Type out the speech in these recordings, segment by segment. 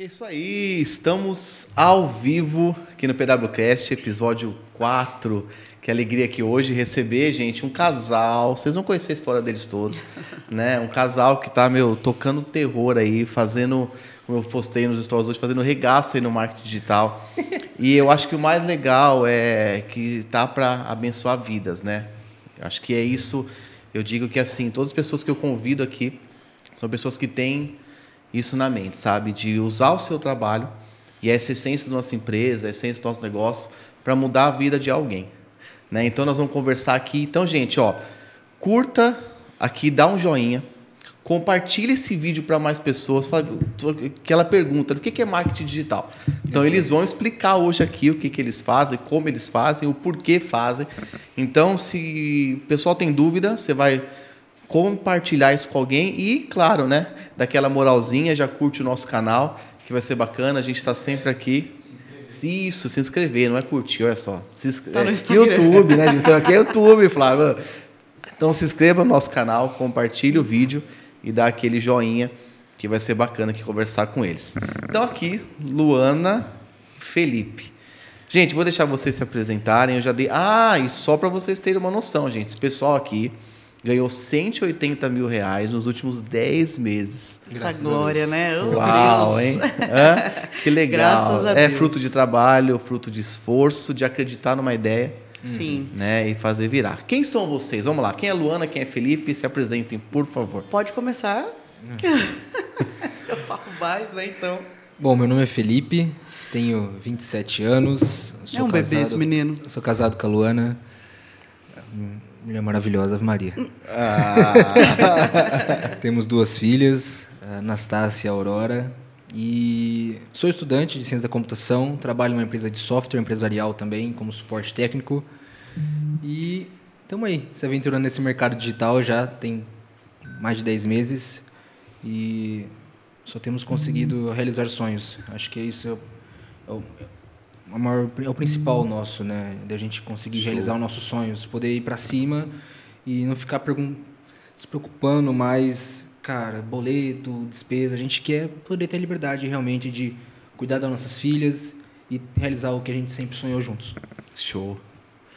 É isso aí, estamos ao vivo aqui no PWCast, episódio 4. Que alegria aqui hoje receber, gente, um casal. Vocês vão conhecer a história deles todos, né? Um casal que tá, meu, tocando terror aí, fazendo, como eu postei nos stories hoje, fazendo regaço aí no marketing digital. E eu acho que o mais legal é que tá para abençoar vidas, né? Eu acho que é isso. Eu digo que assim, todas as pessoas que eu convido aqui são pessoas que têm isso na mente, sabe? De usar o seu trabalho e essa essência da nossa empresa, a essência do nosso negócio, para mudar a vida de alguém. Né? Então nós vamos conversar aqui. Então, gente, ó, curta aqui, dá um joinha, compartilhe esse vídeo para mais pessoas. Aquela pergunta do que é marketing digital. Então eles vão explicar hoje aqui o que, que eles fazem, como eles fazem, o porquê fazem. Então, se o pessoal tem dúvida, você vai compartilhar isso com alguém e, claro, né, daquela moralzinha, já curte o nosso canal, que vai ser bacana. A gente está sempre aqui. Se isso, se inscrever, não é curtir, olha só. Se inscre... Tá no é, YouTube, né? Então aqui é YouTube, Flávio. Então se inscreva no nosso canal, compartilhe o vídeo e dá aquele joinha que vai ser bacana aqui conversar com eles. Então aqui, Luana Felipe. Gente, vou deixar vocês se apresentarem. Eu já dei. Ah, e só para vocês terem uma noção, gente. Esse pessoal aqui ganhou 180 mil reais nos últimos 10 meses. Graças a glória, né? Oh, Uau, Deus. hein? Hã? Que legal. Graças a é Deus. fruto de trabalho, fruto de esforço, de acreditar numa ideia. Sim. Né, e fazer virar. Quem são vocês? Vamos lá. Quem é Luana, quem é Felipe? Se apresentem, por favor. Pode começar. Eu falo mais, né, então. Bom, meu nome é Felipe, tenho 27 anos. é um casado, bebê esse menino. Sou casado com a Luana Mulher maravilhosa, Ave Maria. Ah. Temos duas filhas, Anastácia e Aurora. E sou estudante de ciência da computação, trabalho numa empresa de software empresarial também, como suporte técnico. E estamos aí, se aventurando nesse mercado digital já tem mais de 10 meses e só temos conseguido realizar sonhos. Acho que é isso é o, a maior, é o principal nosso, né? Da gente conseguir Show. realizar os nossos sonhos, poder ir para cima e não ficar se preocupando mais, cara, boleto, despesa. A gente quer poder ter a liberdade realmente de cuidar das nossas filhas e realizar o que a gente sempre sonhou juntos. Show.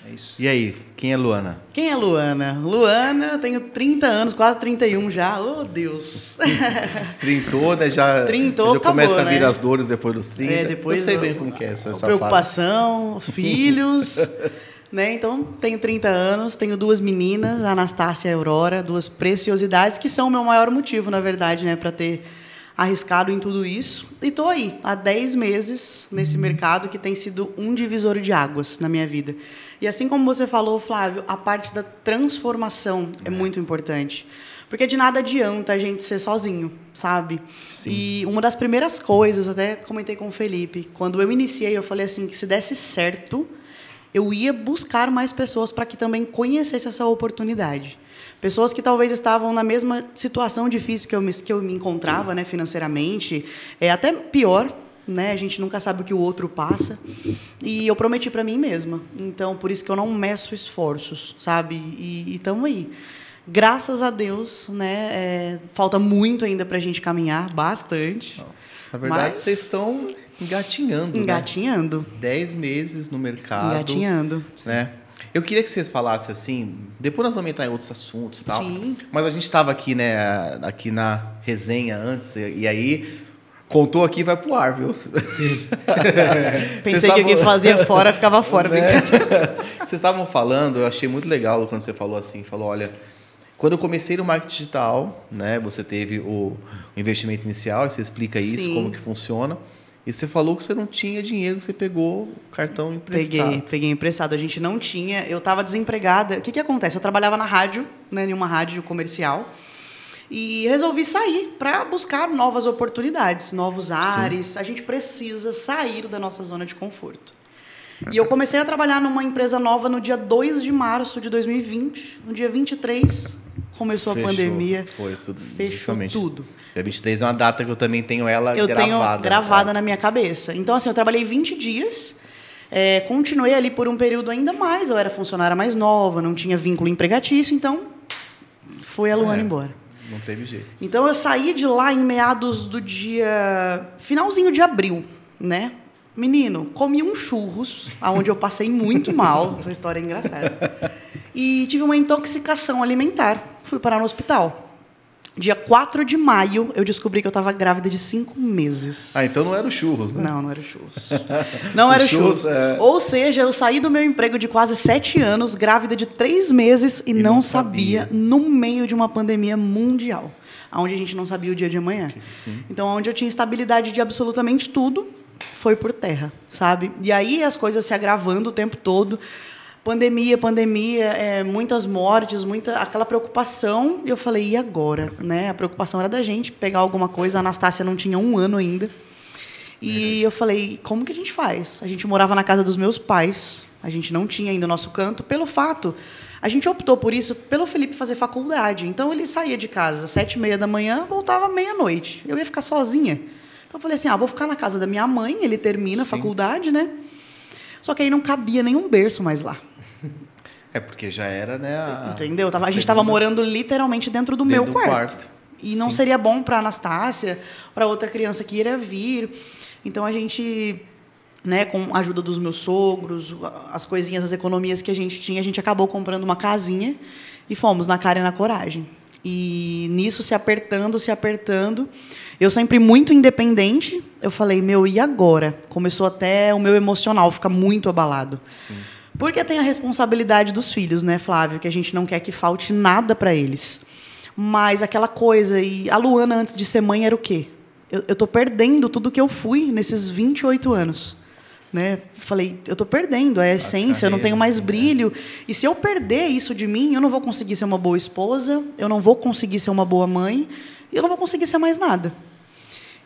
É isso. E aí, quem é Luana? Quem é Luana? Luana, tenho 30 anos, quase 31 já. Oh, Deus. Trintou, né? Já, Trintou, já acabou, começa a vir né? as dores depois dos 30. É, depois Eu sei bem como que é essa, essa preocupação, fase. os filhos. né? Então, tenho 30 anos, tenho duas meninas, a Anastácia e a Aurora, duas preciosidades, que são o meu maior motivo, na verdade, né? Para ter arriscado em tudo isso. E estou aí, há 10 meses nesse mercado que tem sido um divisor de águas na minha vida. E assim como você falou, Flávio, a parte da transformação é, é muito importante. Porque de nada adianta a gente ser sozinho, sabe? Sim. E uma das primeiras coisas, até comentei com o Felipe, quando eu iniciei, eu falei assim, que se desse certo, eu ia buscar mais pessoas para que também conhecessem essa oportunidade. Pessoas que talvez estavam na mesma situação difícil que eu me, que eu me encontrava né, financeiramente, é até pior, né? A gente nunca sabe o que o outro passa. E eu prometi para mim mesma. Então, por isso que eu não meço esforços, sabe? E estamos aí. Graças a Deus, né? É, falta muito ainda para a gente caminhar, bastante. Na verdade, mas... vocês estão engatinhando, né? Engatinhando. Né? Dez meses no mercado. Engatinhando. Né? Eu queria que vocês falassem assim, depois nós vamos entrar em outros assuntos tal. Sim. Mas a gente estava aqui, né, aqui na resenha antes, e aí contou aqui vai pro ar, viu? Sim. Pensei que o que fazia fora ficava fora. Né? Vocês estavam falando, eu achei muito legal quando você falou assim, falou, olha, quando eu comecei no marketing digital, né, você teve o, investimento inicial, você explica isso, Sim. como que funciona. E você falou que você não tinha dinheiro, você pegou o cartão emprestado. Peguei, peguei emprestado. A gente não tinha. Eu estava desempregada. O que, que acontece? Eu trabalhava na rádio, né, em uma rádio comercial, e resolvi sair para buscar novas oportunidades, novos ares. Sim. A gente precisa sair da nossa zona de conforto. E eu comecei a trabalhar numa empresa nova no dia 2 de março de 2020. No dia 23, começou Fechou. a pandemia. Foi tudo. Fechou justamente. tudo. Dia 23 é uma data que eu também tenho ela eu gravada. Tenho gravada na minha cabeça. Então, assim, eu trabalhei 20 dias. É, continuei ali por um período ainda mais. Eu era funcionária mais nova, não tinha vínculo empregatício, então foi a Luana é. embora. Não teve jeito. Então eu saí de lá em meados do dia. finalzinho de abril, né? Menino, comi um churros, aonde eu passei muito mal. Essa história é engraçada. E tive uma intoxicação alimentar. Fui parar no hospital. Dia 4 de maio, eu descobri que eu estava grávida de cinco meses. Ah, então não era o churros, né? Não, não era o churros. Não era o churros. churros, é- Ou seja, eu saí do meu emprego de quase sete anos, grávida de três meses, e, não, não sabia, sabia. no meio de uma pandemia mundial, onde a gente não sabia o dia de amanhã. Sim. Então, onde eu tinha estabilidade de absolutamente tudo, foi por terra, sabe? E aí as coisas se agravando o tempo todo. Pandemia, pandemia, é, muitas mortes, muita aquela preocupação. Eu falei, e agora? Né? A preocupação era da gente pegar alguma coisa. A Anastácia não tinha um ano ainda. E eu falei, como que a gente faz? A gente morava na casa dos meus pais. A gente não tinha ainda o nosso canto. Pelo fato, a gente optou por isso pelo Felipe fazer faculdade. Então ele saía de casa às sete e meia da manhã, voltava meia-noite. Eu ia ficar sozinha. Então eu falei assim, ah, vou ficar na casa da minha mãe. Ele termina a Sim. faculdade, né? Só que aí não cabia nenhum berço mais lá. É porque já era, né? A, Entendeu? Tava- a gente estava morando literalmente dentro do Dentro meu do quarto. quarto. E não Sim. seria bom para Anastácia, para outra criança que iria vir. Então a gente, né, com a ajuda dos meus sogros, as coisinhas, as economias que a gente tinha, a gente acabou comprando uma casinha e fomos na cara e na coragem. E nisso se apertando, se apertando, eu sempre muito independente, eu falei, meu, e agora? Começou até o meu emocional ficar muito abalado. Sim. Porque tem a responsabilidade dos filhos, né, Flávio? Que a gente não quer que falte nada para eles. Mas aquela coisa, e a Luana, antes de ser mãe, era o quê? Eu, eu tô perdendo tudo que eu fui nesses 28 anos. Né? Falei, eu tô perdendo a essência, eu não carreira, tenho mais né? brilho. E se eu perder isso de mim, eu não vou conseguir ser uma boa esposa, eu não vou conseguir ser uma boa mãe, e eu não vou conseguir ser mais nada.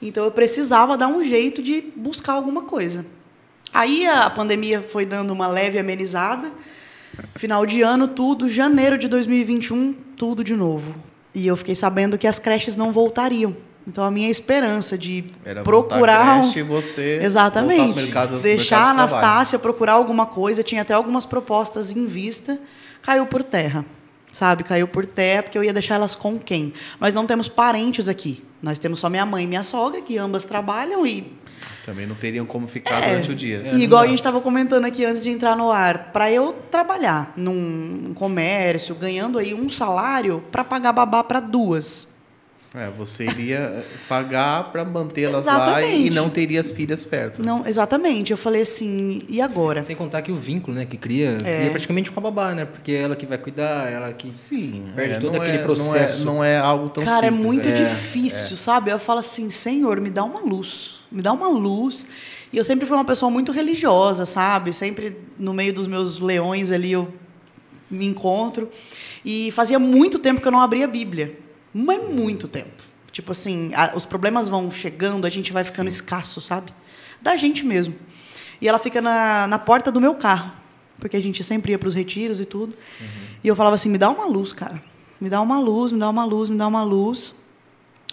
Então eu precisava dar um jeito de buscar alguma coisa. Aí a pandemia foi dando uma leve amenizada. Final de ano, tudo. Janeiro de 2021, tudo de novo. E eu fiquei sabendo que as creches não voltariam. Então a minha esperança de Era procurar. um- creche e você Exatamente. pro mercado- Deixar a de. Anastácia procurar alguma coisa, tinha até algumas propostas em vista, caiu por terra. Sabe? Caiu por terra, porque eu ia deixar elas com quem? Nós não temos parentes aqui. Nós temos só minha mãe e minha sogra, que ambas trabalham e Também não teriam como ficar É. durante o dia. É, e igual a gente estava comentando aqui antes de entrar no ar, para eu trabalhar num comércio, ganhando aí um salário para pagar babá para duas. É, você iria pagar para mantê-las lá e não teria as filhas perto. Não, exatamente. Eu falei assim, e agora? Sem contar que o vínculo, né, que cria, É. cria praticamente com a babá, né? Porque é ela que vai cuidar, ela que Sim, Perde é, todo não aquele é- processo. Não é, não é algo tão Cara, é simples. muito é. difícil, sabe? Eu falo assim, Senhor, me dá uma luz. Me dá uma luz. E eu sempre fui uma pessoa muito religiosa, sabe? Sempre no meio dos meus leões ali eu me encontro. E fazia muito tempo que eu não abria a Bíblia. Mas muito tempo. Tipo assim, a- os problemas vão chegando, a gente vai ficando escasso, sabe? Da gente mesmo. E ela fica na, na porta do meu carro. Porque a gente sempre ia para os retiros e tudo. E eu falava assim: me dá uma luz, cara. Me dá uma luz, me dá uma luz, me dá uma luz.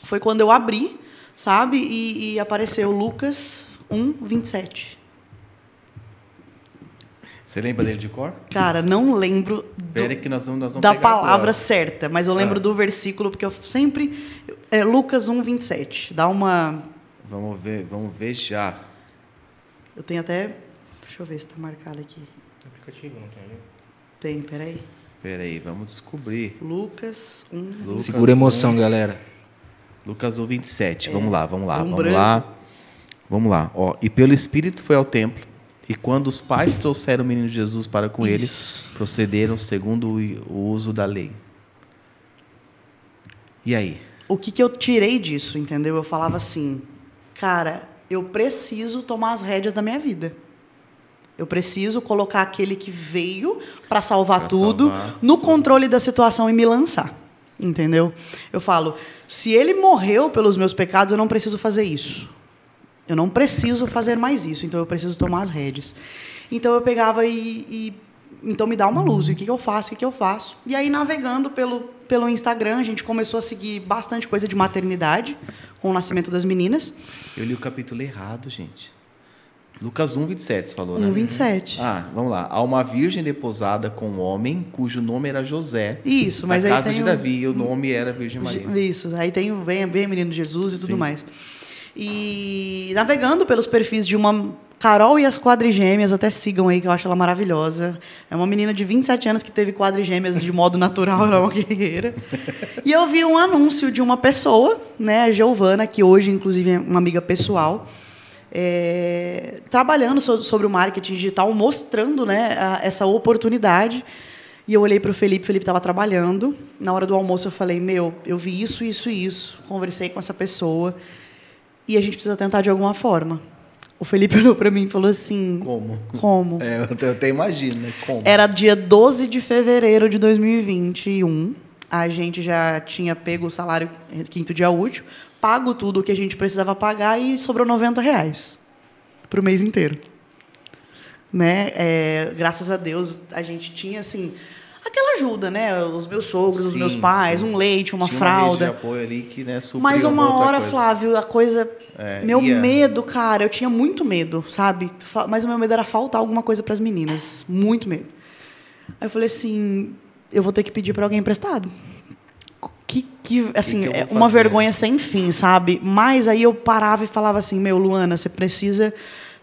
Foi quando eu abri, sabe? E, e apareceu Lucas 1, 27. Você lembra dele de cor? Cara, não lembro do- que nós vamos, nós vamos da pegar palavra agora. certa, mas eu lembro Ah. do versículo, porque eu sempre. É Lucas 1, 27. Dá uma. Vamos ver, vamos ver já. Eu tenho até. Deixa eu ver se está marcado aqui. aplicativo não tem ali. Tem, peraí. Pera aí, vamos descobrir. Lucas 1. Lucas Segura a emoção, galera. Lucas 1, 27. Vamos lá, vamos lá, um vamos branco. lá. Vamos lá. Ó, e pelo Espírito foi ao templo, e quando os pais trouxeram o menino Jesus para com ele, Isso. procederam segundo o o uso da lei. E aí? O que, que eu tirei disso, entendeu? Eu falava assim, cara, eu preciso tomar as rédeas da minha vida. Eu preciso colocar aquele que veio para salvar Pra tudo salvar no controle da situação e me lançar. Entendeu? Eu falo, se ele morreu pelos meus pecados, eu não preciso fazer isso. Eu não preciso fazer mais isso, então eu preciso tomar as rédeas. Então eu pegava e, e- então me dá uma luz, o que, que eu faço, o que, que eu faço? E aí navegando pelo, pelo Instagram, a gente começou a seguir bastante coisa de maternidade, com o nascimento das meninas. Eu li o capítulo errado, gente. Lucas 1, 27, você falou, né? 1, 27. Ah, vamos lá. Há uma virgem deposada com um homem cujo nome era José. Isso, mas da aí casa tem de o- Davi, e o nome era Virgem Maria. Isso, aí tem o vem, vem menino Jesus e tudo Sim. mais. E navegando pelos perfis de uma Carol e as quadrigêmeas, até sigam aí, que eu acho ela maravilhosa. É uma menina de 27 anos que teve quadrigêmeas de modo natural, ela é uma guerreira. E eu vi um anúncio de uma pessoa, né, a Giovana, que hoje, inclusive, é uma amiga pessoal, é, trabalhando so- sobre o marketing digital, mostrando né, a- essa oportunidade. E eu olhei para o Felipe, o Felipe estava trabalhando. Na hora do almoço eu falei, meu, eu vi isso, isso e isso. Conversei com essa pessoa e a gente precisa tentar de alguma forma. O Felipe olhou para mim e falou assim, Como? como? É, eu até- eu até imagino, né? Como? Era dia 12 de fevereiro de 2021. A gente já tinha pego o salário quinto dia útil, pago tudo o que a gente precisava pagar e sobrou 90 reais para o mês inteiro. Né? É, graças a Deus a gente tinha assim aquela ajuda, né? Os meus sogros, os Sim, meus pais, sim. um leite, uma Tinha Uma rede fralda. de apoio ali que, né, Mas uma hora, coisa. Flávio, a coisa. É, meu ia- medo, cara, eu tinha muito medo, sabe? Mas o meu medo era faltar alguma coisa para as meninas. Muito medo. Aí eu falei assim: eu vou ter que pedir para alguém emprestado. Que, que, assim, que vou é uma vergonha sem fim, sabe? Mas aí eu parava e falava assim: meu, Luana, você precisa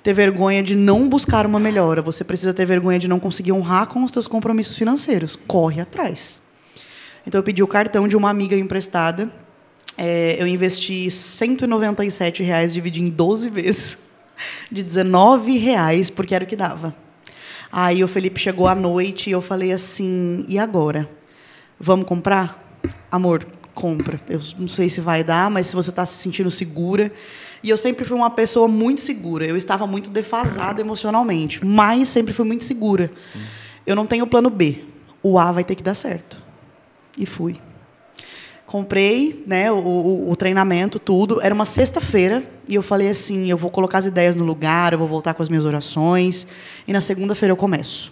ter vergonha de não buscar uma melhora. Você precisa ter vergonha de não conseguir honrar com os seus compromissos financeiros. Corre atrás. Então eu pedi o cartão de uma amiga emprestada. É, eu investi 197 reais, dividi em 12 vezes, de 19 reais, porque era o que dava. Aí o Felipe chegou à noite e eu falei assim: e agora? Vamos comprar? Amor, compra. Eu não sei se vai dar, mas se você está se sentindo segura. E eu sempre fui uma pessoa muito segura. Eu estava muito defasada emocionalmente, mas sempre fui muito segura. Eu não tenho plano B. O A vai ter que dar certo. E fui. Comprei né, o, o- o treinamento, tudo. Era uma sexta-feira e eu falei assim: eu vou colocar as ideias no lugar, eu vou voltar com as minhas orações. E na segunda-feira eu começo.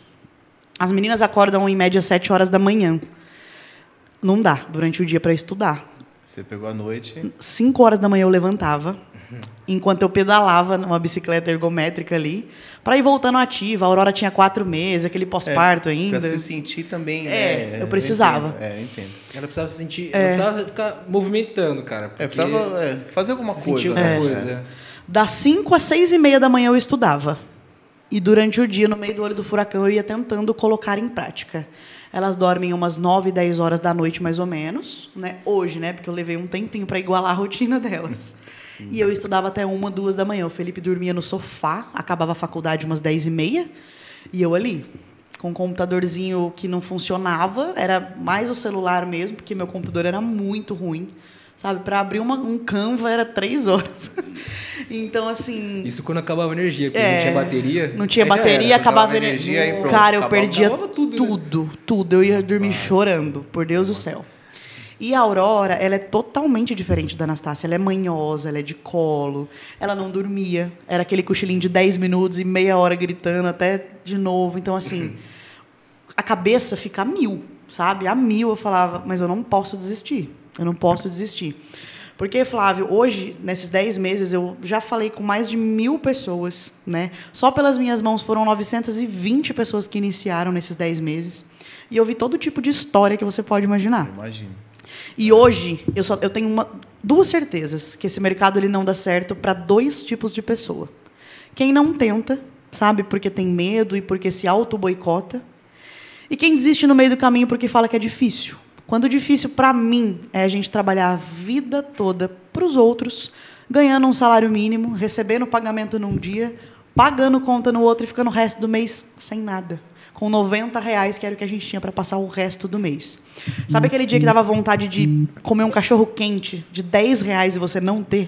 As meninas acordam em média sete horas da manhã. Não dá durante o dia para estudar. Você pegou a noite. 5 horas da manhã eu levantava, enquanto eu pedalava numa bicicleta ergométrica ali, para ir voltando ativa. A Aurora tinha quatro meses, aquele pós-parto ainda. Pra se sentir também. É, né, eu precisava. entendo, É, eu entendo. Ela precisava se sentir. Ela precisava ficar movimentando, cara. É, precisava é, fazer alguma se coisa. sentir né? alguma É. coisa. Das 5 às 6 e meia da manhã eu estudava. E durante o dia, no meio do olho do furacão, eu ia tentando colocar em prática. Elas dormem umas 9, 10 horas da noite, mais ou menos. Né? Hoje, né? Porque eu levei um tempinho para igualar a rotina delas. E eu estudava até uma, duas da manhã. O Felipe dormia no sofá, acabava a faculdade umas 10 e meia. E eu ali, com um computadorzinho que não funcionava. Era mais o celular mesmo, porque meu computador era muito ruim. Sabe, para abrir uma, um Canva era três horas. então, assim. Isso quando acabava a energia, porque É, não tinha bateria. Não tinha bateria, era. acabava a energia. energia, pronto, Cara, eu acabava- perdia tudo, tudo, né? tudo, Eu ia dormir chorando, por Deus do céu. E a Aurora, ela é totalmente diferente da Anastácia. Ela é manhosa, ela é de colo. Ela não dormia. Era aquele cochilinho de 10 minutos e meia hora gritando até de novo. Então, assim, a cabeça fica a mil, sabe? A mil eu falava, mas eu não posso desistir. Eu não posso desistir. Porque, Flávio, hoje, nesses 10 meses, eu já falei com mais de mil pessoas, né? Só pelas minhas mãos foram 920 pessoas que iniciaram nesses 10 meses. E eu vi todo tipo de história que você pode imaginar. Imagino. E hoje, eu, só, eu tenho uma, duas certezas que esse mercado ele não dá certo para dois tipos de pessoa. Quem não tenta, sabe, porque tem medo e porque se auto-boicota. E quem desiste no meio do caminho porque fala que é difícil. Quando difícil, para mim, é a gente trabalhar a vida toda para os outros, ganhando um salário mínimo, recebendo pagamento num dia, pagando conta no outro e ficando o resto do mês sem nada. Com 90 reais, que era o que a gente tinha para passar o resto do mês. Sabe aquele dia que dava vontade de comer um cachorro quente de 10 reais e você não ter?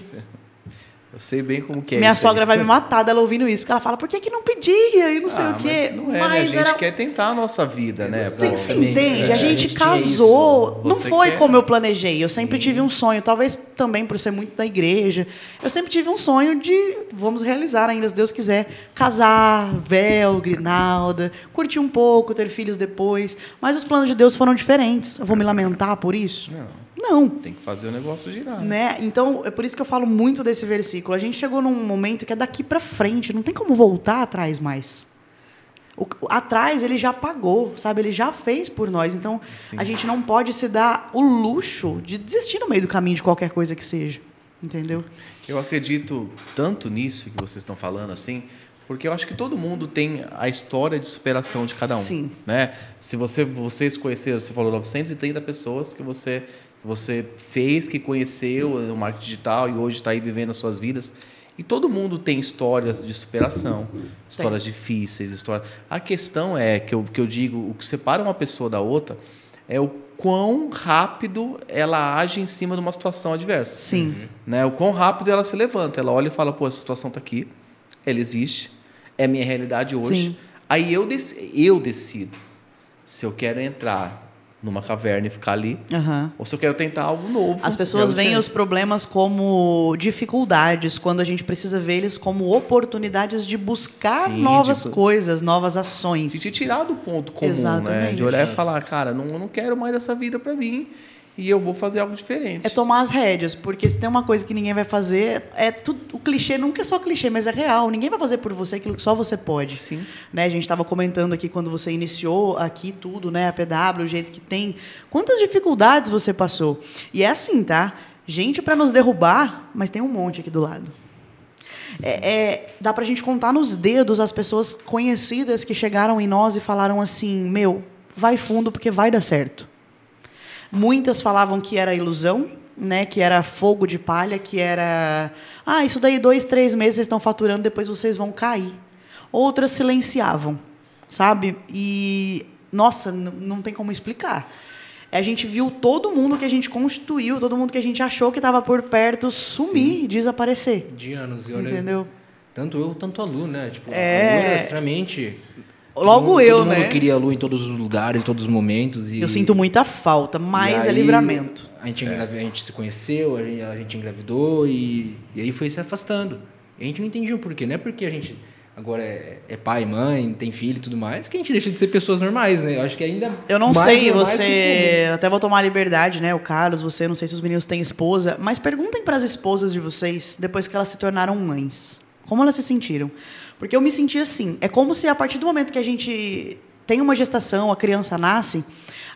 Eu sei bem como que é Minha isso aí. sogra vai me matar dela ouvindo isso, porque ela fala, por que, que não pedia? E não sei Ah, o quê. Mas não é, né? A gente era- quer tentar a nossa vida, né? Você? Exatamente. entende? É, a gente a gente casou. Não foi quer- como eu planejei. Eu sempre tive um sonho, talvez também por ser muito da igreja. Eu sempre tive um sonho de, vamos realizar ainda, se Deus quiser, casar, véu, grinalda, curtir um pouco, ter filhos depois. Mas os planos de Deus foram diferentes. Eu vou me lamentar por isso? Não. Não. Tem que fazer o negócio girar. Né? Então, é por isso que eu falo muito desse versículo. A gente chegou num momento que é daqui para frente, não tem como voltar atrás mais. O, atrás ele já pagou, sabe? Ele já fez por nós. Então, Sim. a gente não pode se dar o luxo de desistir no meio do caminho de qualquer coisa que seja. Entendeu? Eu acredito tanto nisso que vocês estão falando assim, porque eu acho que todo mundo tem a história de superação de cada um, Sim. né? Se você vocês conheceram, você falou 930 pessoas que você você fez, que conheceu no marketing digital e hoje está aí vivendo as suas vidas. E todo mundo tem histórias de superação, histórias difíceis, histórias. A questão é que eu, que eu digo, o que separa uma pessoa da outra é o quão rápido ela age em cima de uma situação adversa Sim. né? O quão rápido ela se levanta. Ela olha e fala, pô, essa situação está aqui, ela existe, é minha realidade hoje. Sim. Aí eu, dec eu decido se eu quero entrar numa caverna e ficar ali, Aham. ou se eu quero tentar algo novo. As pessoas veem os problemas como dificuldades, quando a gente precisa ver eles como oportunidades de buscar Sim, novas de- coisas, novas E ações. te tirar do ponto comum, né? Exatamente. De olhar e falar, cara, não, não quero mais essa vida para mim e eu vou fazer algo diferente. É tomar as rédeas, porque se tem uma coisa que ninguém vai fazer, é tudo, o clichê nunca é só clichê, mas é real. Ninguém vai fazer por você aquilo que só você pode. Sim. Né? A gente estava comentando aqui quando você iniciou aqui tudo, né? A PW, o jeito que tem. Quantas dificuldades você passou? E é assim, tá? Gente para nos derrubar, mas tem um monte aqui do lado. É, é, dá pra gente contar nos dedos as pessoas conhecidas que chegaram em nós e falaram assim: meu, vai fundo porque vai dar certo. Muitas falavam que era ilusão, né? Que era fogo de palha, que era ah, isso daí dois, três meses vocês estão faturando, depois vocês vão cair. Outras silenciavam, sabe? E nossa, não tem como explicar. A gente viu todo mundo que a gente constituiu, todo mundo que a gente achou que estava por perto sumir, desaparecer. De anos. E olha, Entendeu? Tanto eu, tanto a Lu, né? Tipo, É. a Lu era extremamente... Logo mundo- eu, todo né? mundo queria a Lu em todos os lugares, em todos os momentos. E, Eu sinto muita falta, mas é livramento. A gente, engravi- a gente se conheceu, a gente, a gente engravidou e, e aí foi se afastando. E a gente não entendia o porquê. Não é porque a gente agora é, é pai, mãe, tem filho e tudo mais, que a gente deixa de ser pessoas normais, né? Eu acho que ainda Eu não sei, você. Até vou tomar a liberdade, né? O Carlos, você, não sei se os meninos têm esposa, mas perguntem para as esposas de vocês, depois que elas se tornaram mães, como elas se sentiram. Porque eu me senti assim. É como se a partir do momento que a gente tem uma gestação, a criança nasce,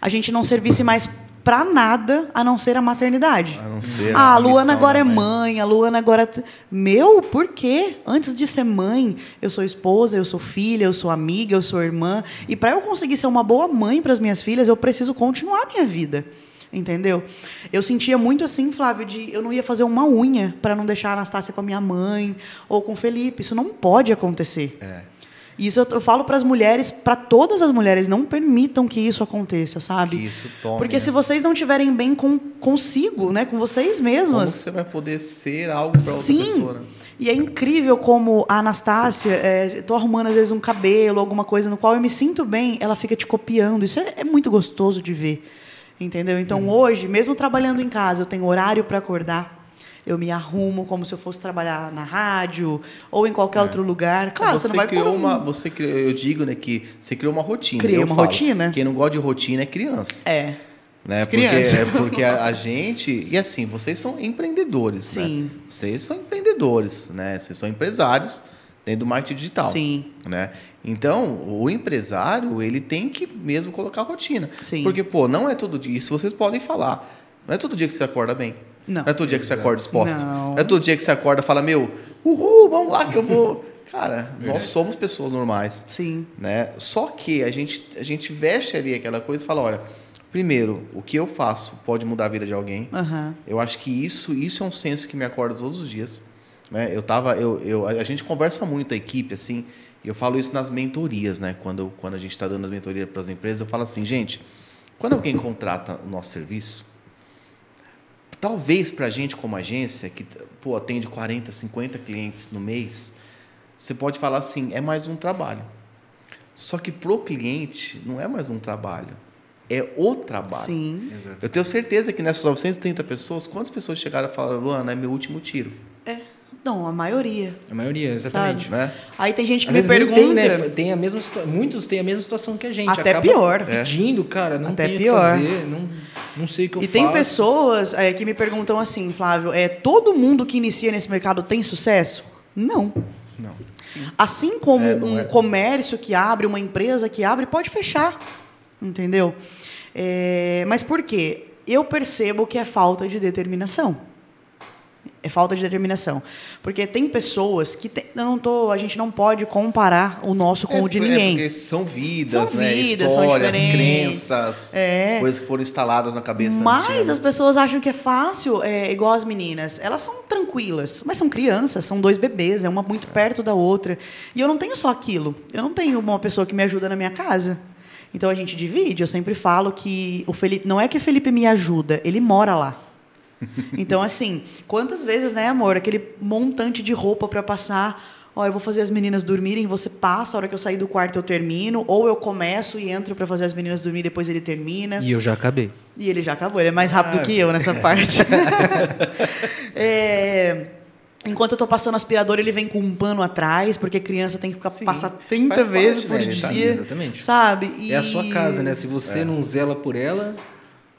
a gente não servisse mais para nada a não ser a maternidade. A não ser Ah, a a Luana agora é mãe. a Luana agora. Meu, por quê? Antes de ser mãe, eu sou esposa, eu sou filha, eu sou amiga, eu sou irmã. E para eu conseguir ser uma boa mãe para as minhas filhas, eu preciso continuar a minha vida. Entendeu? Eu sentia muito assim, Flávio, de eu não ia fazer uma unha para não deixar a Anastácia com a minha mãe ou com o Felipe. Isso não pode acontecer. É. Isso eu, eu falo para as mulheres, para todas as mulheres, não permitam que isso aconteça, sabe? Que isso tome, Porque né? se vocês não estiverem bem com, consigo, né, com vocês Como mesmas, você vai poder ser algo para outra Sim. pessoa, né? E é incrível como a Anastácia, é, tô arrumando às vezes um cabelo, alguma coisa no qual eu me sinto bem, ela fica te copiando. Isso é, é muito gostoso de ver. Entendeu? Então Uhum. hoje, mesmo trabalhando em casa, eu tenho horário para acordar. Eu me arrumo como se eu fosse trabalhar na rádio ou em qualquer outro lugar. Claro, você, você não vai criou um- uma, você criou, eu digo, né, que você criou uma rotina. Criei Eu uma falo, rotina. Quem não gosta de rotina é criança, É, né? Porque Criança. é porque a, a gente e assim, vocês são empreendedores, Sim. né? Vocês são empreendedores, né? Vocês são empresários dentro do marketing digital, Sim. né? Então, o empresário, ele tem que mesmo colocar rotina. Sim. Porque, pô, não é todo dia, isso vocês podem falar. Não é todo dia que você acorda bem. Não. é todo dia que você acorda disposta. Não. é todo dia que você acorda e fala, meu, uhul, vamos lá que eu vou. Cara, nós somos pessoas normais sim. né? Só que a gente, a gente veste ali aquela coisa e fala, olha, primeiro, o que eu faço pode mudar a vida de alguém. Aham. Eu acho que isso, isso é um senso que me acorda todos os dias. Né? Eu tava, eu, eu, a gente conversa muito a equipe assim, eu falo isso nas mentorias, né? Quando, quando a gente está dando as mentorias para as empresas, eu falo assim, gente, quando alguém contrata o nosso serviço, talvez para a gente como agência que pô, atende 40, 50 clientes no mês, você pode falar assim, é mais um trabalho. Só que pro cliente não é mais um trabalho, é o trabalho. Sim. Exato. Eu tenho certeza que nessas 930 pessoas, quantas pessoas chegaram e falaram, Luana, é meu último tiro? É. Não, a maioria. A maioria, exatamente. Né? Aí tem gente que Às me pergunta. tem, né? Tem a mesma muitos têm a mesma situação que a gente. Até Acaba pior. É. Pedindo, cara, não Até tem o que pior. fazer. Não... Não sei o que eu E faço. tem pessoas é, que me perguntam assim, Flávio, é, todo mundo que inicia nesse mercado tem sucesso? Não. Não. Sim. Assim como É, um é. comércio que abre, uma empresa que abre, pode fechar. Entendeu? É, mas por quê? Eu percebo que é falta de determinação. É falta de determinação. Porque tem pessoas que. tem- não tô, a gente não pode comparar o nosso com É, o de é ninguém. porque são vidas, São né? vidas, são Histórias, diferentes. crenças, É. coisas que foram instaladas na cabeça. Mas antiga. as pessoas acham que é fácil, é, igual as meninas. Elas são tranquilas, mas são crianças, são dois bebês, é uma muito perto da outra. E eu não tenho só aquilo. Eu não tenho uma pessoa que me ajuda na minha casa. Então a gente divide. Eu sempre falo que o Felipe. Não é que o Felipe me ajuda, ele mora lá. Então, assim, quantas vezes, né, amor? Aquele montante de roupa para passar. Ó, eu vou fazer as meninas dormirem, você passa, a hora que eu sair do quarto eu termino, ou eu começo e entro para fazer as meninas dormir, depois ele termina. E eu já acabei. E ele já acabou, ele é mais rápido Ah. que eu nessa parte. É, enquanto eu tô passando aspirador, ele vem com um pano atrás, porque criança tem que ficar, Sim, passar 30 faz vezes parte, por né? Ele tá- dia. exatamente. Sabe? E- É a sua casa, né? Se você não zela por ela,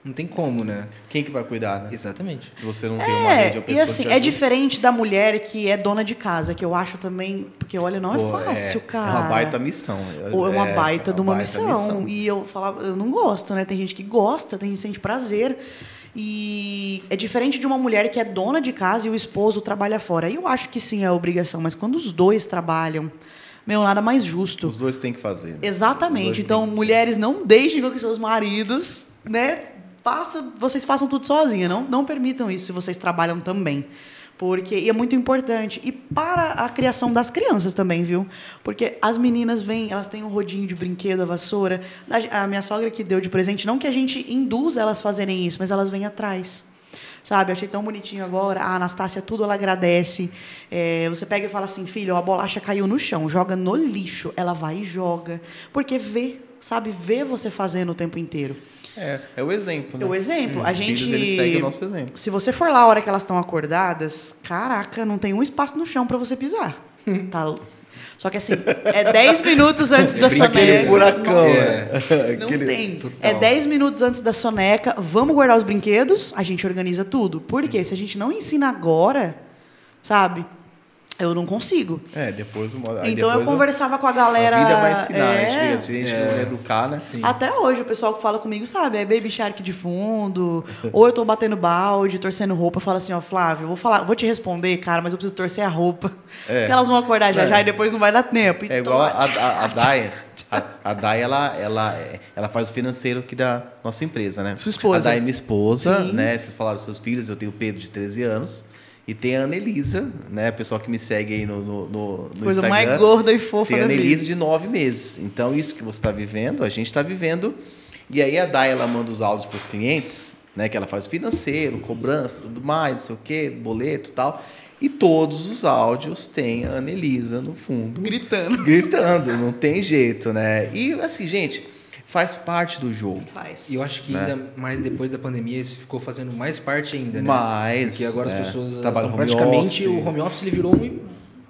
não tem como, né? Quem que vai cuidar, né? Exatamente. Se você não tem uma rede, É, uma e pessoa assim, que é diferente da mulher que é dona de casa, que eu acho também. Porque olha, não Pô, é fácil, cara. É uma baita missão. Ou é uma baita é de uma baita missão. E eu falava, eu não gosto, né? Tem gente que gosta, tem gente que sente prazer. E é diferente de uma mulher que é dona de casa e o esposo trabalha fora. Aí eu acho que sim é obrigação, mas quando os dois trabalham, meu, nada mais justo. Os dois têm que fazer. né? Exatamente. Então, mulheres, não deixem com que seus maridos, né, faça, vocês façam tudo sozinha. Não, não permitam isso se vocês trabalham também. Porque e é muito importante. E para a criação das crianças também, viu? Porque as meninas vêm, elas têm um rodinho de brinquedo, a vassoura. A a minha sogra que deu de presente, não que a gente induza elas a fazerem isso, mas elas vêm atrás. Sabe, achei tão bonitinho agora. A Anastácia, tudo ela agradece. É, você pega e fala assim, filho, a bolacha caiu no chão, joga no lixo. Ela vai e joga. Porque vê, sabe, vê você fazendo o tempo inteiro. É, é o exemplo. Né? É o exemplo. Os a gente. filhos, eles seguem o nosso exemplo. Se você for lá a hora que elas estão acordadas, caraca, não tem um espaço no chão para você pisar. Tá? Só que assim, é 10 minutos antes da Brinca aquele soneca. furacão. Não, né? não Aquele- tem. Total. É 10 minutos antes da soneca, vamos guardar os brinquedos, a gente organiza tudo. Por quê? Se a gente não ensina agora, sabe? Eu não consigo. É, depois uma. então eu conversava com a galera. A vida vai ensinar, né? A gente, é, se a gente não educar, né? Sim. até hoje, o pessoal que fala comigo, sabe, é Baby Shark de fundo, ou eu tô batendo balde, torcendo roupa, fala assim, ó, Flávio, eu vou falar, vou te responder, cara, mas eu preciso torcer a roupa. É. Porque elas vão acordar já É. já e depois não vai dar tempo. É igual a, a, a Dai. A, a Dai, ela, ela, é- ela faz o financeiro aqui da nossa empresa, né? Sua esposa. A Dai é minha esposa, Sim. né? Vocês falaram dos seus filhos, eu tenho o Pedro de 13 anos. E tem a Anelisa, né? O pessoal que me segue aí no, no, no, no Coisa Instagram. mais gorda e fofa Tem a. Anelisa de nove meses. Então, isso que você está vivendo, a gente está vivendo. E aí a Dai, ela manda os áudios para os clientes, né? Que ela faz financeiro, cobrança, tudo mais, não sei o quê, boleto e tal. E todos os áudios têm a Anelisa no fundo Gritando. gritando, não tem jeito, né? E assim, gente, faz parte do jogo. Faz. E eu acho que Né? ainda mais depois da pandemia isso ficou fazendo mais parte ainda, né? Mais, Porque agora né? as pessoas elas Trabalho estão praticamente office. o home office ele virou um,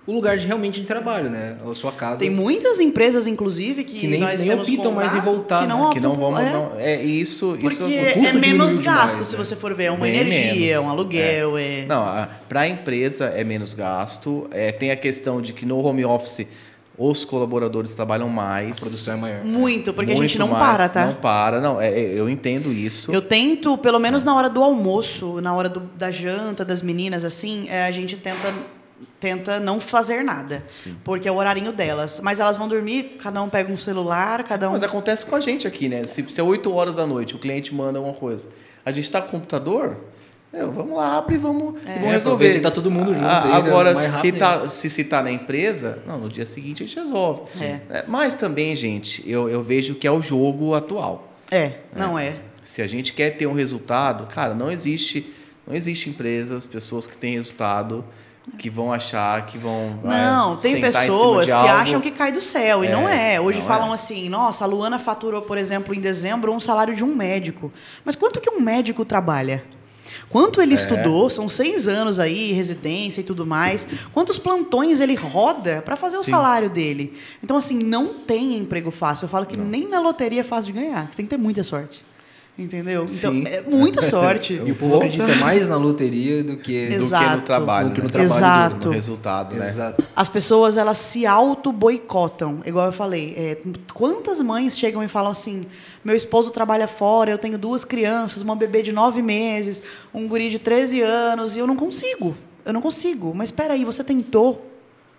o lugar de realmente de trabalho, né? A sua casa. Tem muitas empresas, inclusive, que, Que nem- nós nem temos optam mais em voltar, que né? não Que não vamos. é. Não, é isso. Porque isso é menos gasto, demais, se né? você for ver. É uma Bem energia, menos, um aluguel, é... Não, para a empresa é menos gasto. É, tem a questão de que no home office os colaboradores trabalham mais. A produção é maior. Muito, porque a gente muito não mais, para, tá? Não para, não. é, é, eu entendo isso. Eu tento, pelo menos na hora do almoço, na hora do- da janta das meninas, assim, é, a gente tenta, tenta não fazer nada. Sim. Porque é o horarinho delas. Mas elas vão dormir, cada um pega um celular, cada um. Mas acontece com a gente aqui, né? Se, se é 8 horas da noite, o cliente manda alguma coisa. A gente está com o computador, meu, vamos lá, abre e vamos, e vamos É, resolver. aproveita e tá todo mundo junto A- aí? Agora, se, tá, se se tá na empresa, não, no dia seguinte a gente resolve. É. É, Mas também, gente, eu, eu vejo que é o jogo atual. É, não é. Se a gente quer ter um resultado, cara, não existe, não existe empresas, pessoas que têm resultado que vão achar que vão Não, vai, tem pessoas que algo. acham que cai do céu, e É, não é. Hoje não falam é. assim, nossa, a Luana faturou, por exemplo, em dezembro, um salário de um médico. Mas quanto que um médico trabalha? Quanto É. ele estudou? São seis anos aí, residência e tudo mais. Quantos plantões ele roda para fazer o Sim. salário dele? Então, assim, não tem emprego fácil. Eu falo que nem na loteria é fácil de ganhar. Você tem que ter muita sorte. Entendeu? Então, Sim. é muita sorte. E o povo acredita mais na loteria do que Do Exato. que no trabalho, do que no né? trabalho Exato. duro. no resultado, né? Exato. As pessoas, elas se auto-boicotam. Igual eu falei, é, quantas mães chegam e falam assim, meu esposo trabalha fora, eu tenho duas crianças, uma bebê de nove meses, um guri de 13 anos, e eu não consigo. Eu não consigo. Mas espera aí, você tentou,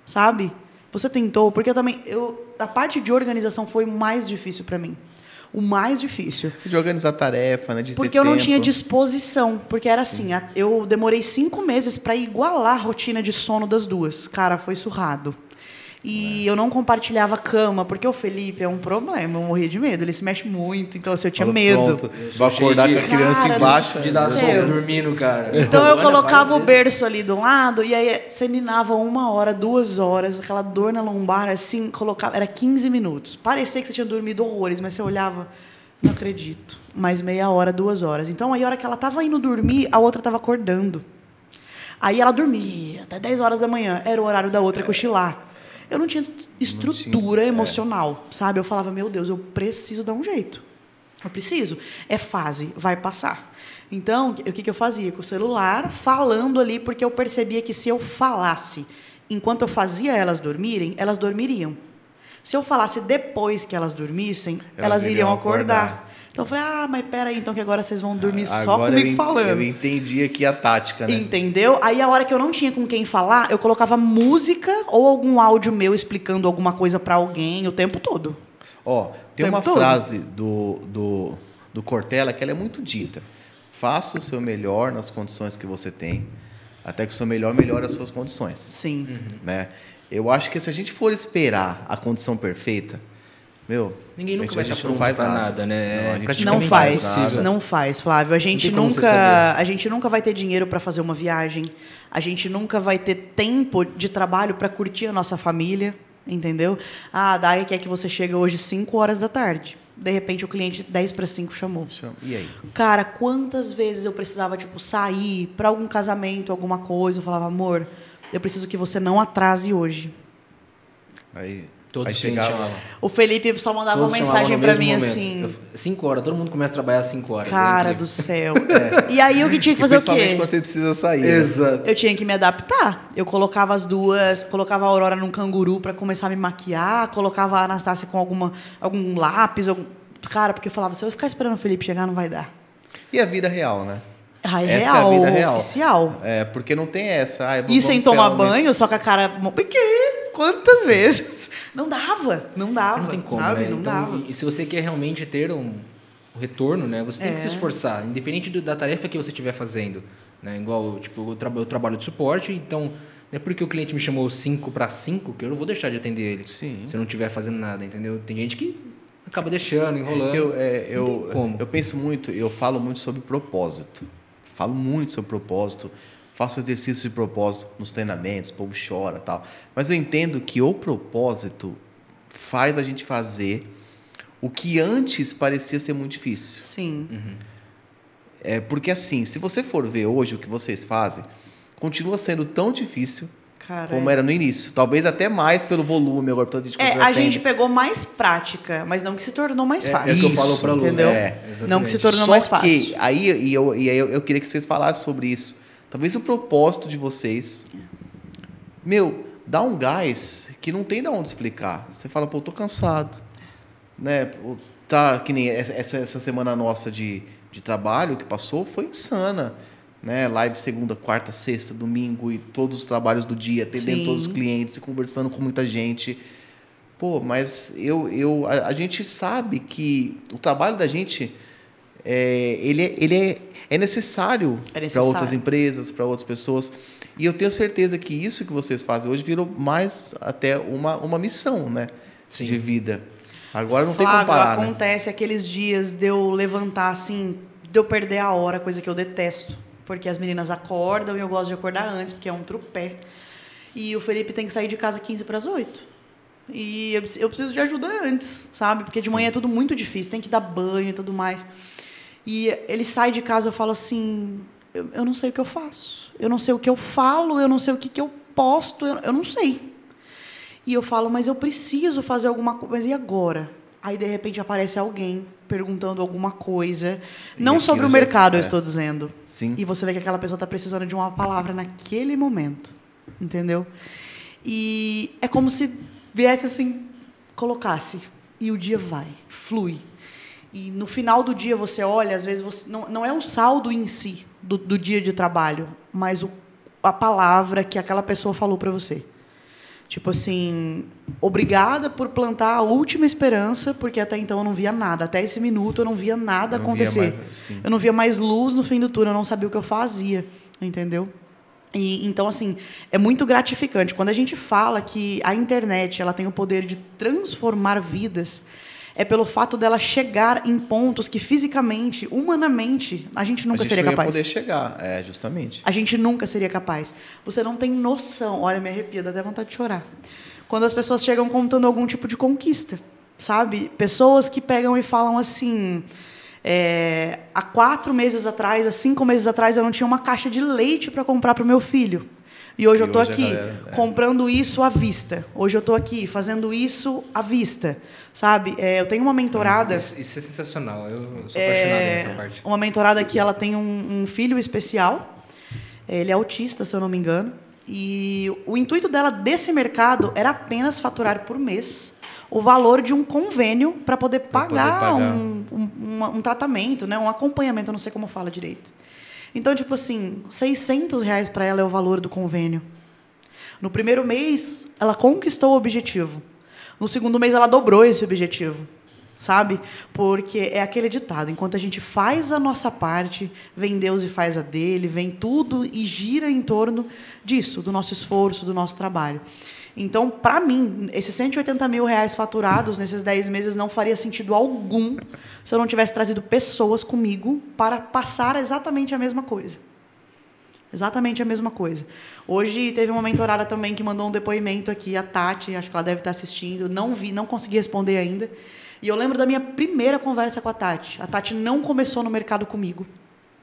sabe? Você tentou, porque eu também... Eu, a parte de organização foi mais difícil para mim. O mais difícil. De organizar tarefa, né? De Porque eu não tempo. tinha disposição. Porque era assim, a- eu demorei cinco meses para igualar a rotina de sono das duas. Cara, foi surrado. E É. eu não compartilhava cama, porque o Felipe é um problema, eu morria de medo. Ele se mexe muito, então assim, eu tinha Falou, medo. Vai acordar cheio com de- a criança Cara, embaixo. De dar sono dormindo, cara. Então eu colocava o berço ali do lado e aí você minava uma hora, duas horas, aquela dor na lombar, assim, colocava. Era 15 minutos. Parecia que você tinha dormido horrores, mas você olhava, não acredito. Mais meia hora, duas horas. Então aí a hora que ela estava indo dormir, a outra estava acordando. Aí ela dormia até 10 horas da manhã, era o horário da outra cochilar. Eu não tinha estrutura emocional, sabe? Eu falava, meu Deus, eu preciso dar um jeito. Eu preciso. É fase, vai passar. Então, o que, que eu fazia? Com o celular, falando ali, porque eu percebia que se eu falasse enquanto eu fazia elas dormirem, elas dormiriam. Se eu falasse depois que elas dormissem, elas, iriam acordar. Então eu falei, ah, mas peraí, então que agora vocês vão dormir só comigo eu, falando. Eu entendi aqui a tática, né? Entendeu? Aí a hora que eu não tinha com quem falar, eu colocava música ou algum áudio meu explicando alguma coisa pra alguém o tempo todo. Ó, tem uma todo. frase do, do, do Cortella que ela é muito dita. Faça o seu melhor nas condições que você tem, até que o seu melhor melhore as suas condições. Sim. Né? Eu acho que se a gente for esperar a condição perfeita, meu, Ninguém nunca a vai gente estar não pronto faz nada. nada, né? Não, É gente Não faz, não faz, Flávio. A gente nunca, a gente nunca vai ter dinheiro para fazer uma viagem. A gente nunca vai ter tempo de trabalho para curtir a nossa família, entendeu? Ah, a Daya quer que você chegue hoje 5 horas da tarde. De repente o cliente 10 para 5 chamou. E aí? Cara, quantas vezes eu precisava tipo sair para algum casamento, alguma coisa, eu falava, amor, eu preciso que você não atrase hoje. Aí, Todos aí chegava. O Felipe só mandava Todos uma mensagem para mim momento. assim, Eu- Cinco horas, todo mundo começa a trabalhar às cinco horas. é cara do céu. E aí eu que tinha que E fazer o principalmente quê? quando você precisa sair. né? Exato. Eu tinha que me adaptar. Eu colocava as duas, colocava a Aurora num canguru para começar a me maquiar, colocava a Anastácia com alguma, algum lápis, algum... cara, porque eu falava, se eu ficar esperando o Felipe chegar, não vai dar. E a vida real, né? Ah, é Essa real, é a vida real. oficial. É, porque não tem essa. Ah, E sem tomar banho, só com a cara pequena. Quantas vezes? Não dava, não dava. Não tem como, sabe? né? Não Então, dava. e se você quer realmente ter um, um retorno, né? Você tem que É. se esforçar, independente do- da tarefa que você estiver fazendo. Né? Igual, tipo, eu, tra eu trabalho de suporte, então não é porque o cliente me chamou 5 para 5 que eu não vou deixar de atender ele. Sim. Se eu não estiver fazendo nada, entendeu? Tem gente que acaba deixando, enrolando. Eu, é, eu, como. eu penso muito, eu falo muito sobre propósito. Falo muito sobre propósito. Faço exercício de propósito nos treinamentos, o povo chora tal. Mas eu entendo que o propósito faz a gente fazer o que antes parecia ser muito difícil. Sim. É, porque assim, se você for ver hoje o que vocês fazem, continua sendo tão difícil Cara, como era no início. Talvez até mais pelo volume agora que É, a gente pegou mais prática, mas não que se tornou mais É, fácil. é o que eu falo pra Lu. entendeu? É, Não que se tornou Só mais que fácil. aí, e eu, e aí eu, eu queria que vocês falassem sobre isso. Talvez o propósito de vocês. Meu, dá um gás que não tem de onde explicar. Você fala, pô, eu tô cansado. Né? Tá, que nem essa, essa semana nossa de, de trabalho que passou foi insana. Né? Live segunda, quarta, sexta, domingo e todos os trabalhos do dia, atendendo Sim. todos os clientes e conversando com muita gente. Pô, mas eu, eu, a, a gente sabe que o trabalho da gente é, ele, é, ele é, é necessário É para necessário. outras empresas, para outras pessoas. E eu tenho certeza que isso que vocês fazem hoje virou mais até uma, uma missão né, Sim. de vida. Agora não tem Flávio, como parar, né? acontece aqueles dias de eu levantar assim, de eu perder a hora, coisa que eu detesto. Porque as meninas acordam e eu gosto de acordar antes, porque é um trupé. E o Felipe tem que sair de casa 15 para as 8. E eu, eu preciso de ajuda antes, sabe? Porque de manhã é tudo muito difícil, tem que dar banho e tudo mais. E ele sai de casa, eu falo assim: eu, eu não sei o que eu faço. Eu não sei o que eu falo, eu não sei o que, que eu posto, eu, eu não sei. E eu falo, mas eu preciso fazer alguma coisa. Mas e agora? Aí, de repente, aparece alguém perguntando alguma coisa. E Não sobre o mercado, eu é. estou dizendo. Sim. E você vê que aquela pessoa está precisando de uma palavra naquele momento. Entendeu? E é como se viesse assim, colocasse. E o dia vai, flui. E no final do dia você olha, às vezes você não, não é o saldo em si do, do dia de trabalho, mas o, a palavra que aquela pessoa falou para você. Tipo assim, obrigada por plantar a última esperança, porque até então eu não via nada. Até esse minuto eu não via nada Não via acontecer. mais, sim. Eu não via mais luz no fim do túnel, eu não sabia o que eu fazia, entendeu? E, então, assim, é muito gratificante. Quando a gente fala que a internet ela tem o poder de transformar vidas, é pelo fato dela chegar em pontos que fisicamente, humanamente, a gente nunca a gente seria não ia capaz. poder chegar, é, justamente. A gente nunca seria capaz. Você não tem noção. Olha, me arrepia, dá até vontade de chorar. Quando as pessoas chegam contando algum tipo de conquista, sabe? Pessoas que pegam e falam assim. é, há quatro meses atrás, há cinco meses atrás, eu não tinha uma caixa de leite para comprar para o meu filho. E hoje E eu estou aqui galera, é. comprando isso à vista. Hoje eu estou aqui fazendo isso à vista, sabe? É, eu tenho uma mentorada. Isso, isso é sensacional. Eu, eu sou É, apaixonado nessa parte. Uma mentorada que ela tem um, um filho especial. Ele é autista, se eu não me engano. E o intuito dela desse mercado era apenas faturar por mês o valor de um convênio para poder Pra poder pagar, pagar. Um, um, um tratamento, né? um acompanhamento, eu não sei como fala direito. Então, tipo assim, 600 reais para ela é o valor do convênio. No primeiro mês, ela conquistou o objetivo. No segundo mês, ela dobrou esse objetivo. Sabe? Porque é aquele ditado: enquanto a gente faz a nossa parte, vem Deus e faz a dele, vem tudo e gira em torno disso, do nosso esforço, do nosso trabalho. Então, para mim, esses 180 mil reais faturados nesses 10 meses não faria sentido algum se eu não tivesse trazido pessoas comigo para passar exatamente a mesma coisa. Exatamente a mesma coisa. Hoje teve uma mentorada também que mandou um depoimento aqui, a Tati, acho que ela deve estar assistindo. Não vi, não consegui responder ainda. E eu lembro da minha primeira conversa com a Tati. A Tati não começou no mercado comigo.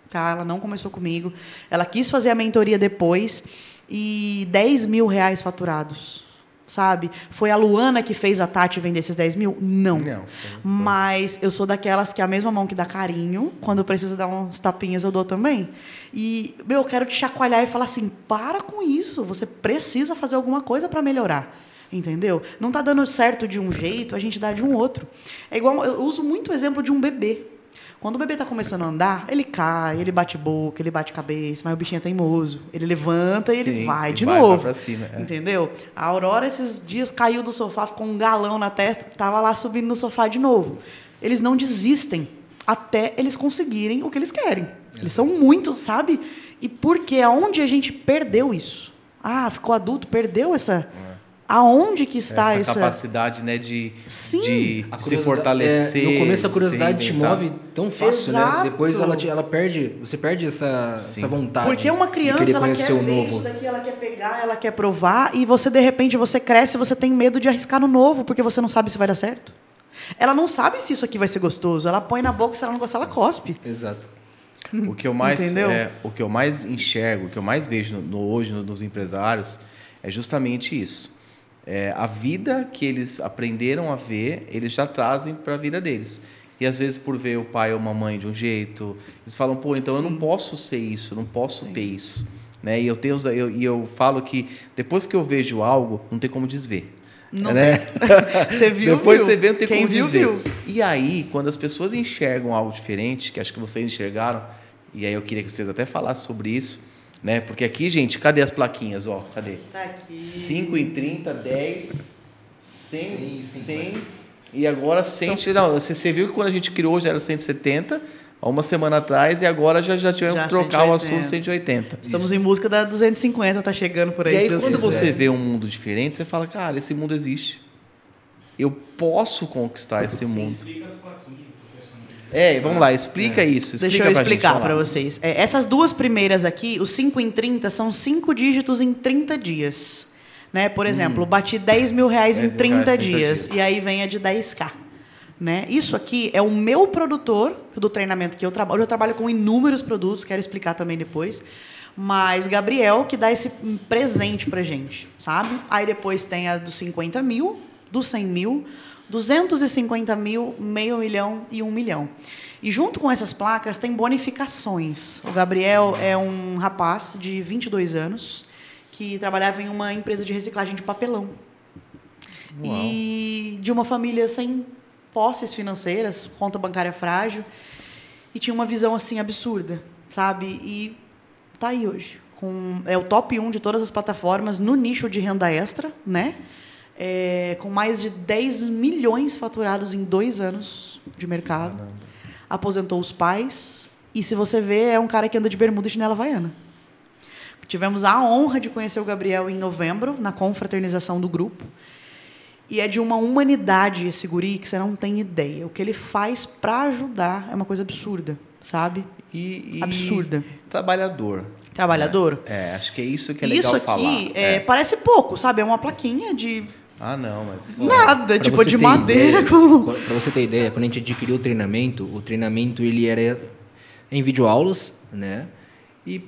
Tá? Ela não começou comigo. Ela quis fazer a mentoria depois e 10 mil reais faturados. Sabe? Foi a Luana que fez a Tati vender esses 10 mil? Não. Não. Mas eu sou daquelas que a mesma mão que dá carinho, quando precisa dar uns tapinhas, eu dou também. E, meu, eu quero te chacoalhar e falar assim: para com isso, você precisa fazer alguma coisa para melhorar. Entendeu? Não está dando certo de um jeito, a gente dá de um outro. É igual, eu uso muito o exemplo de um bebê. Quando o bebê está começando a andar, ele cai, ele bate boca, ele bate cabeça, mas o bichinho é teimoso. Ele levanta e ele Sim, vai e de vai, novo. vai cima, é. Entendeu? A Aurora, esses dias, caiu do sofá, ficou um galão na testa, tava lá subindo no sofá de novo. Eles não desistem até eles conseguirem o que eles querem. Eles são muito, sabe? E por quê? Aonde a gente perdeu isso? Ah, ficou adulto, perdeu essa. Aonde que está essa essa. capacidade, né, de, Sim. de A se fortalecer. é, no começo a curiosidade te move tão fácil, Exato. né? Depois ela, te- ela perde, você perde essa, Sim. essa vontade. Porque uma criança, ela quer o ver novo. isso daqui, ela quer pegar, ela quer provar, e você, de repente, você cresce, você tem medo de arriscar no novo, porque você não sabe se vai dar certo. Ela não sabe se isso aqui vai ser gostoso. Ela põe na boca, se ela não gostar, ela cospe. Exato. O que eu mais Entendeu? é, o que eu mais enxergo, o que eu mais vejo no, no- hoje no- nos empresários é justamente isso. É, a vida que eles aprenderam a ver, eles já trazem para a vida deles. E às vezes por ver o pai ou a mãe de um jeito, eles falam, pô, então eu não posso ser isso, não posso ter isso, né? E eu tenho eu, e eu falo que depois que eu vejo algo, não tem como desver. Não né? Você viu, Depois viu? você vê, não tem Quem como viu, desver. viu. E aí, quando as pessoas enxergam algo diferente, que acho que vocês enxergaram, e aí eu queria que vocês até falassem sobre isso, né? Porque aqui, gente, cadê as plaquinhas, ó? Cadê? Tá aqui. 5 em 30, 10, 100, 100, 100 e agora 100. Não, você, você viu que quando a gente criou já era 170, há uma semana atrás, e agora já, já tivemos Já que trocar o 180. assunto 180. Estamos em busca da 250, tá chegando por aí. E aí, Deus quando quiser. você vê um mundo diferente, você fala, cara, esse mundo existe. Eu posso conquistar esse mundo. É, vamos lá, explica isso. Explica Deixa eu explicar para vocês. É, essas duas primeiras aqui, os 5 em 30, são cinco dígitos em 30 dias. Né? Por exemplo, bati 10 mil reais 10 em mil 30, reais em 30 dias, dias. E aí vem a de 10K. Né? Isso aqui é o meu produtor do treinamento que eu trabalho. Eu trabalho com inúmeros produtos, quero explicar também depois. Mas Gabriel que dá esse presente pra gente, sabe? Aí depois tem a dos 50 mil, dos 100 mil, 250 mil, meio milhão e um milhão. E junto com essas placas tem bonificações. O Gabriel é um rapaz de 22 anos que trabalhava em uma empresa de reciclagem de papelão. Uau. E de uma família sem posses financeiras, conta bancária frágil, e tinha uma visão assim absurda, sabe? E tá aí hoje. Com, é o top 1 de todas as plataformas no nicho de renda extra, né? É, com mais de 10 milhões faturados em dois anos de mercado. Caramba. Aposentou os pais. E se você vê, é um cara que anda de bermuda e chinela havaiana. Tivemos a honra de conhecer o Gabriel em novembro, na confraternização do grupo. E é de uma humanidade esse guri que você não tem ideia. O que ele faz para ajudar é uma coisa absurda, sabe? E, e Absurda. Trabalhador. Trabalhador. É, acho que é isso que é legal Isso aqui falar. é, parece pouco, sabe? É uma plaquinha de Ah, não, mas. nada, Pra tipo de madeira ideia, com. Para você ter ideia, quando a gente adquiriu o treinamento, o treinamento ele era em videoaulas, né? E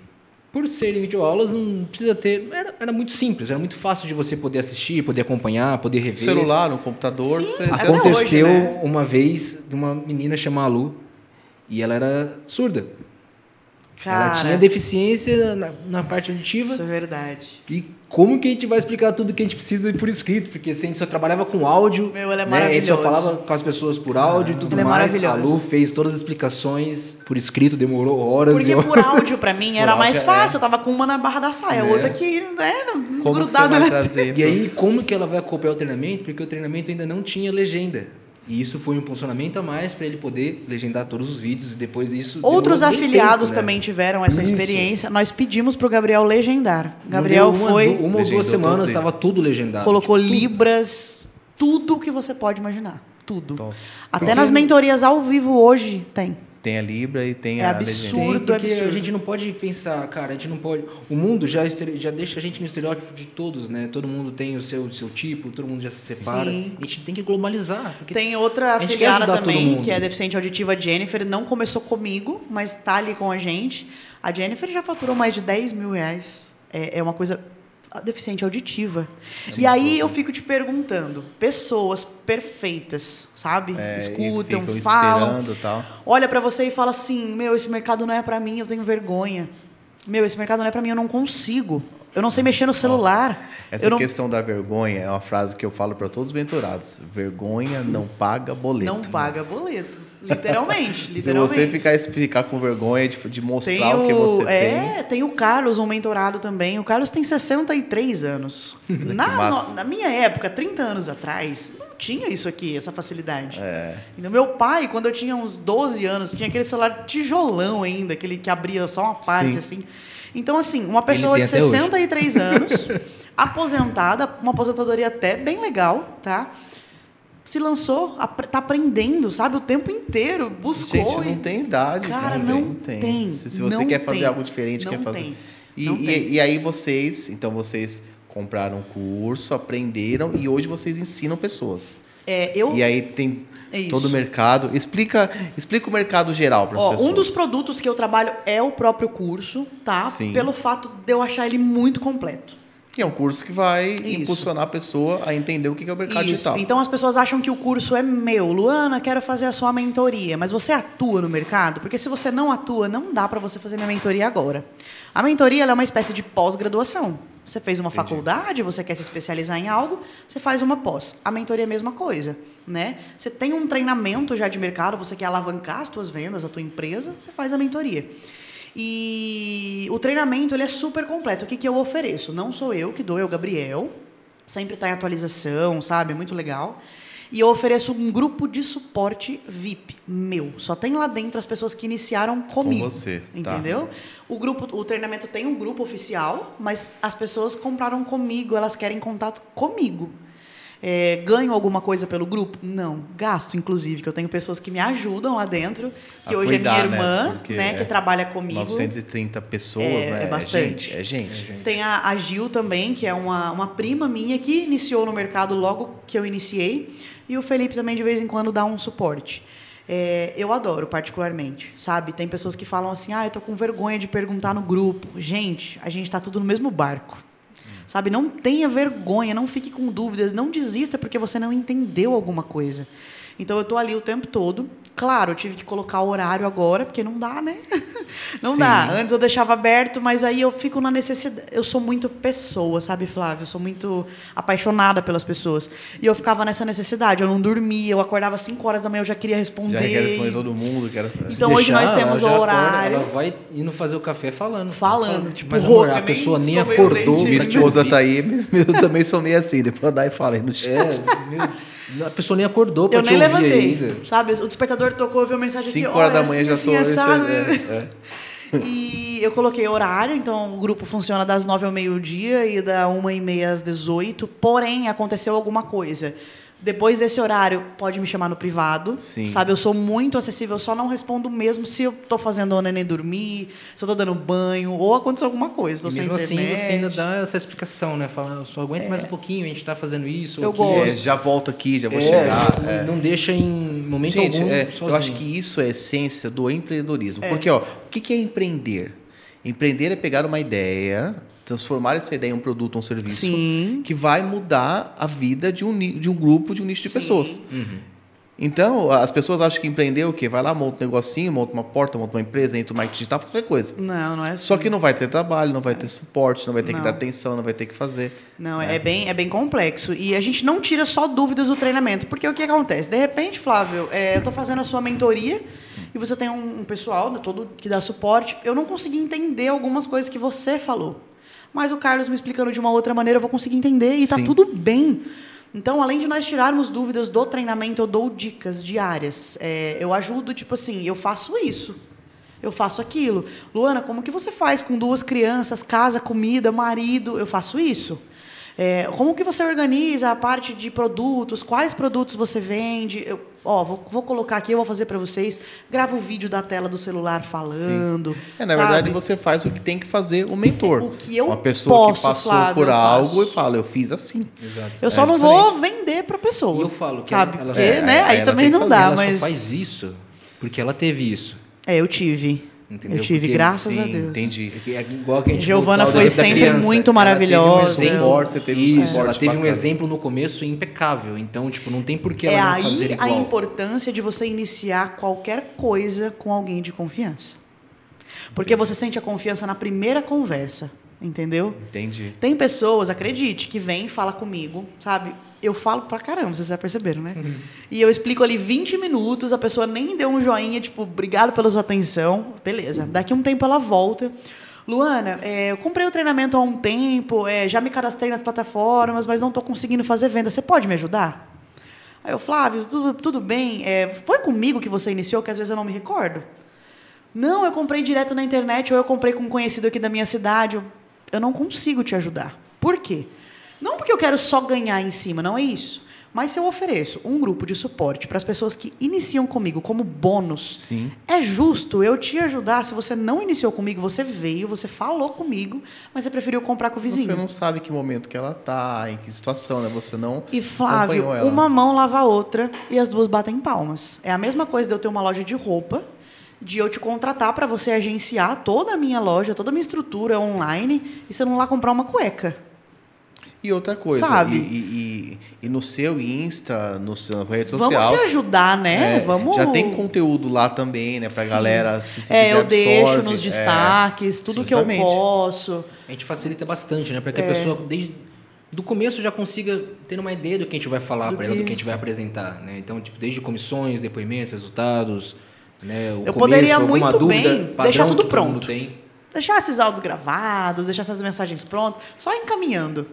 por ser em videoaulas, não precisa ter. Era, era muito simples, era muito fácil de você poder assistir, poder acompanhar, poder rever. celular, no computador, Sim, você, até você hoje, Aconteceu né? uma vez de uma menina chamada Lu e ela era surda. Cara, ela tinha deficiência na, na parte auditiva. Isso é verdade. E como que a gente vai explicar tudo que a gente precisa por escrito? Porque se a gente só trabalhava com áudio, Meu, ela é né, a gente só falava com as pessoas por áudio e tudo Ela é mais. a maravilhosa. Lu fez todas as explicações por escrito, demorou horas Porque e horas. por áudio, pra mim, era mais é. fácil. Eu tava com uma na barra da saia, a É. outra aqui, né, Como que você grudada vai na trazer? E aí, como que ela vai acompanhar o treinamento? Porque o treinamento ainda não tinha legenda. E isso foi um impulsionamento a mais para ele poder legendar todos os vídeos e depois isso. Outros afiliados tempo, né? também tiveram essa Isso. experiência. Nós pedimos pro Gabriel legendar. Gabriel uma, foi, Uma ou duas semanas estava tudo legendado. colocou Tipo, tudo. libras, tudo que você pode imaginar. Tudo. Top. Até Porque- nas mentorias ao vivo hoje tem. Tem a Libra e tem É a absurdo. legenda. Tem, porque absurdo. a gente não pode pensar, cara, a gente não pode. O mundo já, estere- já deixa a gente no estereótipo de todos, né? Todo mundo tem o seu, seu tipo, todo mundo já se separa. Sim. A gente tem que globalizar. Tem outra afiliada também, que é deficiente auditiva, a Jennifer. Não começou comigo, mas tá ali com a gente. A Jennifer já faturou mais de 10 mil reais. É, é uma coisa deficiente auditiva. e aí eu fico te perguntando, pessoas perfeitas, sabe? É, Escutam, falam, tal. olha pra você e fala assim: "Meu, esse mercado não é pra mim, eu tenho vergonha. Meu, esse mercado não é pra mim, eu não consigo. Eu não sei mexer no celular. Essa eu não, questão da vergonha é uma frase que eu falo para todos os menturados. Vergonha não paga boleto. não paga boleto, literalmente, Se literalmente. você ficar, ficar com vergonha de, de mostrar Tem o que você tem. é, tem o Carlos, um mentorado também. O Carlos tem 63 anos. na, no- na minha época, 30 anos atrás, não tinha isso aqui, essa facilidade. É. Então, meu pai, quando eu tinha uns 12 anos, tinha aquele celular tijolão ainda, aquele que abria só uma parte, Sim. assim. Então, assim, uma pessoa de até hoje. 63 anos, aposentada, uma aposentadoria até bem legal, tá? Se lançou, ap- tá aprendendo, sabe, o tempo inteiro, buscou. Gente, não e- tem idade. Cara, não, não tem. tem, Se, se você quer fazer tem, algo diferente, não quer fazer. tem, E, e- e aí vocês, então vocês compraram um curso, aprenderam e hoje vocês ensinam pessoas. É, eu, E aí tem É todo o mercado. Explica, explica o mercado geral para as pessoas. um dos produtos que eu trabalho é o próprio curso, tá? Sim. Pelo fato de eu achar ele muito completo. É um curso que vai Isso. impulsionar a pessoa a entender o que é o mercado Isso. digital. Então as pessoas acham que o curso é meu. Luana, quero fazer a sua mentoria. Mas você atua no mercado? Porque se você não atua, não dá para você fazer minha mentoria agora. A mentoria é uma espécie de pós-graduação. Você fez uma faculdade, você quer se especializar em algo, você faz uma pós. A mentoria é a mesma coisa, né? Você tem um treinamento já de mercado, você quer alavancar as tuas vendas, a tua empresa, você faz a mentoria. E o treinamento ele é super completo. O que, que eu ofereço? Não sou eu que dou, é o Gabriel. Sempre está em atualização, sabe? É muito legal. E eu ofereço um grupo de suporte VIP meu. Só tem lá dentro as pessoas que iniciaram comigo. você, tá. Entendeu? O grupo, o treinamento tem um grupo oficial, mas as pessoas compraram comigo, elas querem contato comigo. É, ganho alguma coisa pelo grupo? Não. Gasto, inclusive, que eu tenho pessoas que me ajudam lá dentro, que A hoje cuidar, é minha né? irmã, Porque né, que é trabalha comigo. 930 pessoas, É, né? é bastante. gente, é gente. Tem a, a Gil também, que é uma, uma prima minha que iniciou no mercado logo que eu iniciei. E o Felipe também, de vez em quando, dá um suporte. É, eu adoro, particularmente, sabe? Tem pessoas que falam assim, ah, eu tô com vergonha de perguntar no grupo. Gente, a gente tá tudo no mesmo barco. Sabe? Não tenha vergonha, não fique com dúvidas, não desista porque você não entendeu alguma coisa. Então eu estou ali o tempo todo. Claro, eu tive que colocar o horário agora, porque não dá, né? Não Sim. dá. Antes eu deixava aberto, mas aí eu fico na necessidade. Eu sou muito pessoa, sabe, Flávio? Eu sou muito apaixonada pelas pessoas. E eu ficava nessa necessidade. Eu não dormia, eu acordava às 5 horas da manhã, eu já queria responder. Já quer responder todo mundo. Quero... Então, hoje nós Deixar, temos o acorda, horário. ela vai indo fazer o café falando. Falando, Fala, tipo, mas rouca, amor, a pessoa nem acordou. Minha esposa tá aí, eu também sou meio assim, depois eu dar e falei no chat. É, meu, a pessoa nem acordou pra Eu te nem ouvir levantei. ainda. Sabe? O despertador tocou, eu vi uma mensagem aqui. 5 horas da manhã assim, já assim, tô. assado. é, é. E eu coloquei horário, então o grupo funciona das 9 ao meio-dia e da 1 e meia às 18. Porém, aconteceu alguma coisa. Depois desse horário, pode me chamar no privado. Sim. Sabe, eu sou muito acessível, eu só não respondo mesmo se eu tô fazendo o neném dormir, se eu tô dando banho, ou aconteceu alguma coisa. Tô E sem mesmo assim internet. você ainda dá essa explicação, né? Fala, só aguenta mais um pouquinho, a gente tá fazendo isso. Eu gosto. É, já volto aqui, já vou É, chegar. não- é. Não deixa em momento Gente, algum é, eu acho que isso é a essência do empreendedorismo. Porque, ó, o que que é empreender? Empreender é pegar uma ideia, transformar essa ideia em um produto ou um serviço Sim. que vai mudar a vida de um, de um grupo, de um nicho de Sim. pessoas. Uhum. Então, as pessoas acham que empreender é o quê? Vai lá, monta um negocinho, monta uma porta, monta uma empresa, entra no marketing digital, qualquer coisa. Não, não é assim. Só que não vai ter trabalho, não vai ter suporte, não vai ter Não. que dar atenção, não vai ter que fazer. Não, é, bem, é bem complexo. E a gente não tira só dúvidas do treinamento. Porque o que acontece? De repente, Flávio, é, eu estou fazendo a sua mentoria e você tem um, um pessoal todo que dá suporte. Eu não consegui entender algumas coisas que você falou. Mas o Carlos me explicando de uma outra maneira, eu vou conseguir entender e está tudo bem. Então, além de nós tirarmos dúvidas do treinamento, eu dou dicas diárias. É, eu ajudo, tipo assim, eu faço isso. Eu faço aquilo. Luana, como que você faz com duas crianças, casa, comida, marido? Eu faço isso. É, como que você organiza a parte de produtos? Quais produtos você vende? Eu, ó, vou, vou colocar aqui, eu vou fazer para vocês. Grava o vídeo da tela do celular falando. É, na sabe? verdade, você faz o que tem que fazer o mentor. O que eu Uma pessoa posso, que passou Flávio, por eu algo faço. e fala, eu fiz assim. Exato. Eu só É, não vou vender para pessoa. E eu falo que sabe? ela- ela- Porque, É, né? aí também não fazer, dá, ela mas só faz isso porque ela teve isso. é, eu tive. Entendeu? Eu tive, Porque, graças sim, a Deus. entendi. É é igual que a gente Giovana foi sempre muito Ela maravilhosa. teve um exemplo, você teve um isso, ela teve um exemplo no começo impecável. Então, tipo, não tem por que ela É não aí fazer a igual. importância de você iniciar qualquer coisa com alguém de confiança. Porque você sente a confiança na primeira conversa, entendeu? Entendi. Tem pessoas, acredite, que vêm e falam comigo, sabe? Eu falo pra caramba, vocês já perceberam, né? E eu explico ali 20 minutos, a pessoa nem deu um joinha, tipo, obrigado pela sua atenção. Beleza. Daqui um tempo ela volta. Luana, é, eu comprei o treinamento há um tempo, é, já me cadastrei nas plataformas, mas não estou conseguindo fazer venda. Você pode me ajudar? Aí eu, Flávio, tudo, tudo bem? É, foi comigo que você iniciou, que às vezes eu não me recordo? Não, eu comprei direto na internet ou eu comprei com um conhecido aqui da minha cidade. Eu, eu não consigo te ajudar. Por quê? Não porque eu quero só ganhar em cima, não é isso. Mas se eu ofereço um grupo de suporte para as pessoas que iniciam comigo como bônus, Sim. é justo eu te ajudar. Se você não iniciou comigo, você veio, você falou comigo, mas você preferiu comprar com o vizinho. Você não sabe que momento que ela tá, em que situação, né? Você não E Flávio, ela. uma mão lava a outra e as duas batem palmas. É a mesma coisa de eu ter uma loja de roupa, de eu te contratar para você agenciar toda a minha loja, toda a minha estrutura online e você não lá comprar uma cueca. E outra coisa, Sabe? E, e- e- no seu Insta, no seu rede social. Vamos se ajudar, né? é, Vamos. Já tem conteúdo lá também, né? Pra Sim. galera se, se É, eu deixo absorve, nos é. destaques, tudo que eu justamente. posso. A gente facilita bastante, né? Para que É. a pessoa, desde do começo, já consiga ter uma ideia do que a gente vai falar Do para ela, do que a gente vai apresentar, né? Então, tipo, desde comissões, depoimentos, resultados, né? O Eu começo, poderia muito dúvida, bem deixar tudo pronto. tem. Deixar esses áudios gravados, deixar essas mensagens prontas, só encaminhando.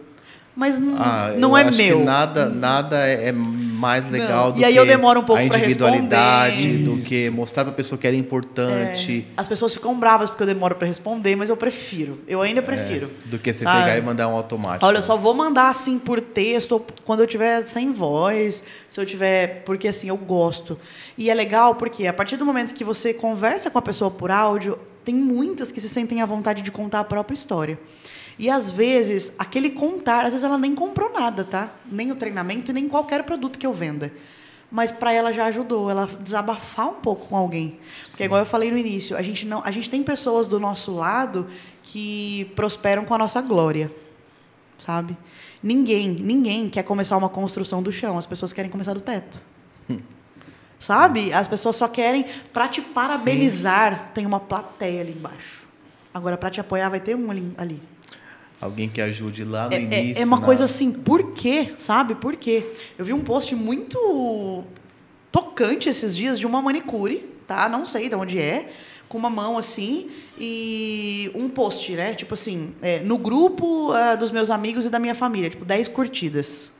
Mas n- Ah, eu não é acho meu. Que nada, nada é é mais legal Não. do E aí que eu demoro um pouco a individualidade, do que mostrar pra pessoa que era importante. As pessoas ficam bravas porque eu demoro para responder, mas eu prefiro. Eu ainda prefiro. Do que você Sabe? pegar e mandar um automático. Olha, eu só vou mandar assim por texto ou quando eu tiver sem voz, se eu tiver, porque assim eu gosto. E é legal porque a partir do momento que você conversa com a pessoa por áudio, tem muitas que se sentem à vontade de contar a própria história. E às vezes, aquele contar, às vezes ela nem comprou nada, tá? Nem o treinamento e nem qualquer produto que eu venda. Mas para ela já ajudou, ela desabafar um pouco com alguém. Porque igual eu falei no início, a gente não, a gente tem pessoas do nosso lado que prosperam com a nossa glória. sabe? Ninguém, ninguém quer começar uma construção do chão, as pessoas querem começar do teto. Sabe? As pessoas só querem, para te parabenizar, tem uma plateia ali embaixo. Agora, para te apoiar, vai ter um ali. ali. Alguém que ajude lá no É, é- início. é uma na- coisa assim, por quê? Sabe? Por quê? Eu vi um post muito tocante esses dias de uma manicure, tá? Não sei de onde é, com uma mão assim, e um post, né? Tipo assim, é, no grupo ah, dos meus amigos e da minha família, tipo, 10 curtidas.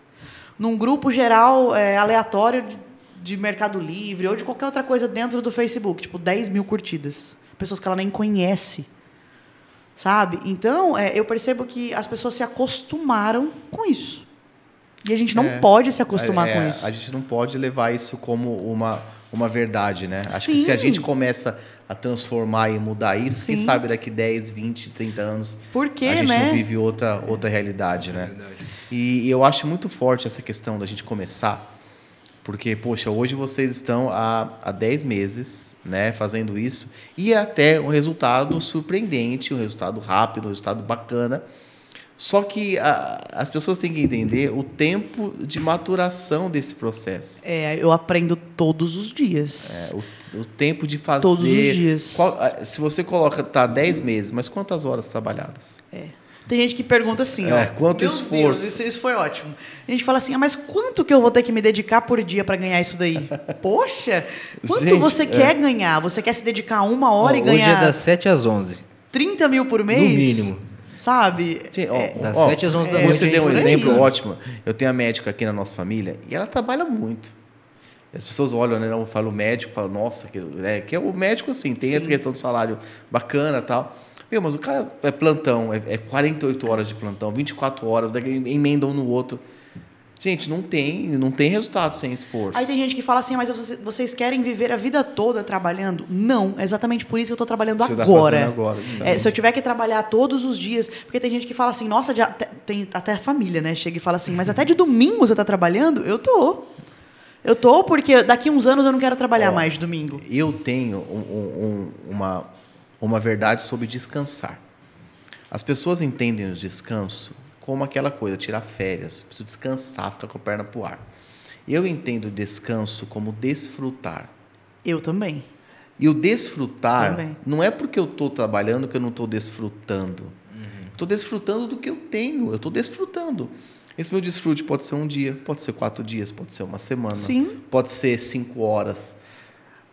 Num grupo geral é, aleatório de, de Mercado Livre ou de qualquer outra coisa dentro do Facebook, tipo, 10 mil curtidas. Pessoas que ela nem conhece. Sabe? Então, é, eu percebo que as pessoas se acostumaram com isso. E a gente não É. pode se acostumar É, com isso. A gente não pode levar isso como uma, uma verdade, né? Acho que Sim. se a gente começa a transformar e mudar isso, quem Sim. sabe daqui 10, 20, 30 anos Por quê, a gente né? não vive outra, outra realidade, né? Verdade. E eu acho muito forte essa questão da gente começar, porque, poxa, hoje vocês estão há, há 10 meses né, fazendo isso, e é até um resultado surpreendente, um resultado rápido, um resultado bacana. Só que a- as pessoas têm que entender o tempo de maturação desse processo. É, eu aprendo todos os dias. É, o, o tempo de fazer. Todos os dias. Qual- se você coloca, tá 10 meses, mas quantas horas trabalhadas? Tem gente que pergunta assim, É, ó. quanto "Meu esforço?" Deus, isso, isso foi ótimo. A gente fala assim, ah, mas quanto que eu vou ter que me dedicar por dia para ganhar isso daí? Poxa, quanto Gente, você é. quer ganhar? Você quer se dedicar uma hora Ó, e hoje ganhar é das 7 às 11. 30 mil por mês? No mínimo. Sabe? Gente, ó, Das ó, 7 às 11 da é, noite. Você a deu um exemplo estudando. ótimo. Eu tenho a médica aqui na nossa família e ela trabalha muito. As pessoas olham, né? Eu falo médico, falam, nossa, que, né, que é o médico, assim, tem essa Sim. questão do salário bacana e tal. Meu, mas o cara é plantão, é, é 48 horas de plantão, 24 horas, emenda um no outro. Gente, não tem, não tem resultado sem esforço. Aí tem gente que fala assim, mas vocês- querem viver a vida toda trabalhando? Não, é exatamente por isso que eu estou trabalhando Você tá agora. fazendo agora. É, se eu tiver que trabalhar todos os dias, porque tem gente que fala assim, nossa, até- tem até a família, né? Chega e fala assim, mas até de domingo você está trabalhando? Eu tô. Eu tô porque daqui uns anos eu não quero trabalhar Ó, mais de domingo. Eu tenho um- um- uma, uma verdade sobre descansar. As pessoas entendem o descanso como aquela coisa, tirar férias, preciso descansar, ficar com a perna pro ar. Eu entendo o descanso como desfrutar. Eu também. E o desfrutar Também. não é porque eu estou trabalhando que eu não estou desfrutando. Estou desfrutando do que eu tenho, eu estou desfrutando. Esse meu desfrute pode ser um dia, pode ser quatro dias, pode ser uma semana, Sim. pode ser cinco horas.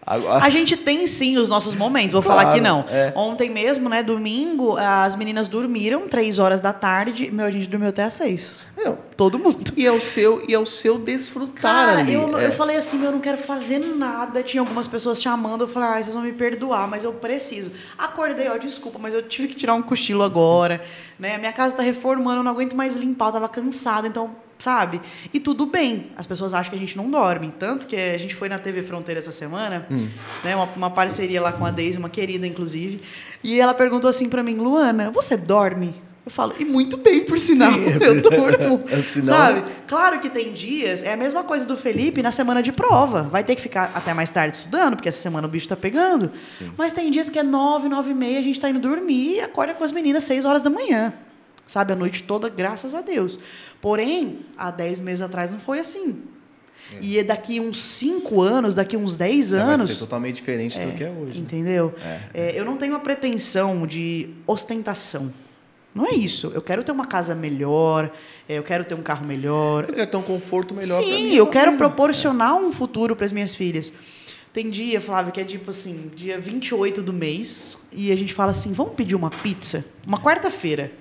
Agora- A gente tem sim os nossos momentos, vou Claro, falar que não. é. Ontem mesmo, né, domingo, as meninas dormiram três horas da tarde. Meu, a gente dormiu até às seis. Meu, Todo mundo. E é o seu, e é o seu desfrutar Cara, ali. eu, é. eu falei assim, eu não quero fazer nada. Tinha algumas pessoas chamando, eu falei, ah, vocês vão me perdoar, mas eu preciso. Acordei, ó, desculpa, mas eu tive que tirar um cochilo agora. Né? Minha casa tá reformando, eu não aguento mais limpar, eu tava cansada, então, sabe? E tudo bem. As pessoas acham que a gente não dorme. Tanto que a gente foi na TV Fronteira essa semana, Hum. né? Uma, uma parceria lá com a Deise, uma querida, inclusive. E ela perguntou assim pra mim, Luana, você dorme? Eu falo, e muito bem, por sinal, Sim, eu durmo. Senão- Sabe? Claro que tem dias, é a mesma coisa do Felipe na semana de prova. Vai ter que ficar até mais tarde estudando, porque essa semana o bicho tá pegando. Sim. Mas tem dias que é nove, nove e meia, a gente tá indo dormir e acorda com as meninas seis horas da manhã. Sabe? A noite toda, graças a Deus. Porém, há dez meses atrás não foi assim. E é daqui uns cinco anos, daqui uns dez É, Vai anos. ser totalmente diferente do que é hoje. né? Entendeu? É, eu não tenho a pretensão de ostentação. Não é isso. Eu quero ter uma casa melhor, é, eu quero ter um carro melhor. Eu quero ter um conforto melhor Sim, minha eu quero proporcionar um futuro para as minhas filhas. Tem dia, Flávio, que é tipo assim, dia 28 do mês, e a gente fala assim: vamos pedir uma pizza? Uma quarta-feira.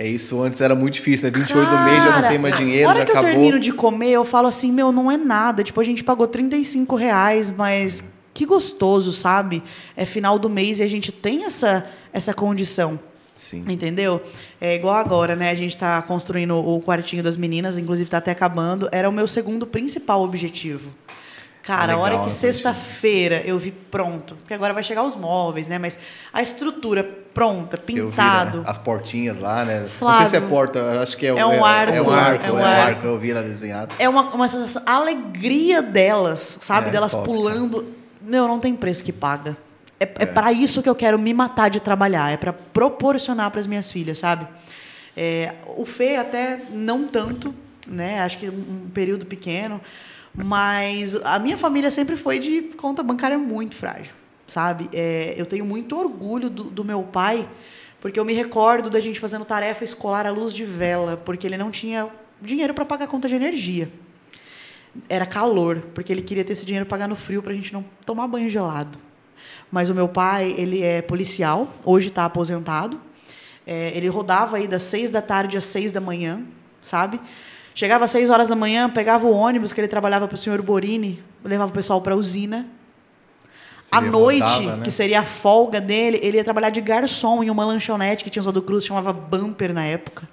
É isso, antes era muito difícil, né? 28 do mês já não Cara, tem mais dinheiro, hora já que eu acabou. termino de comer, eu falo assim, meu, não é nada. Tipo, a gente pagou 35 reais, mas que gostoso, sabe? É final do mês e a gente tem essa, essa condição. Sim. Entendeu? É igual agora, né? A gente está construindo o quartinho das meninas, inclusive está até acabando. Era o meu segundo principal objetivo. Cara, a Legal, hora né, que sexta-feira eu vi pronto, porque agora vai chegar os móveis, né? Mas a estrutura pronta, Eu vi, né, pintado. as portinhas lá, né? não Flávio, sei se é porta, acho que é, é um arco, É um arco, é é um um arco. arco, eu vi ela desenhada. É uma, uma sensação, a alegria delas, sabe? É, delas top, pulando. Não, não tem preço que paga. É, é. para isso que eu quero me matar de trabalhar, é para proporcionar para as minhas filhas, sabe? É, o Fê até não tanto, né? Acho que um período pequeno, mas a minha família sempre foi de conta bancária muito frágil, sabe? É, eu tenho muito orgulho do, do meu pai, porque eu me recordo da gente fazendo tarefa escolar à luz de vela, porque ele não tinha dinheiro para pagar a conta de energia. Era calor, porque ele queria ter esse dinheiro para pagar no frio para a gente não tomar banho gelado. Mas o meu pai, ele é policial, hoje está aposentado. É, ele rodava aí das seis da tarde às seis da manhã, sabe? Chegava às seis horas da manhã, pegava o ônibus que ele trabalhava para o senhor Borini, levava o pessoal para a usina. à noite, rodava, né? que seria a folga dele, ele ia trabalhar de garçom em uma lanchonete que tinha usado Cruz, chamava Bumper na época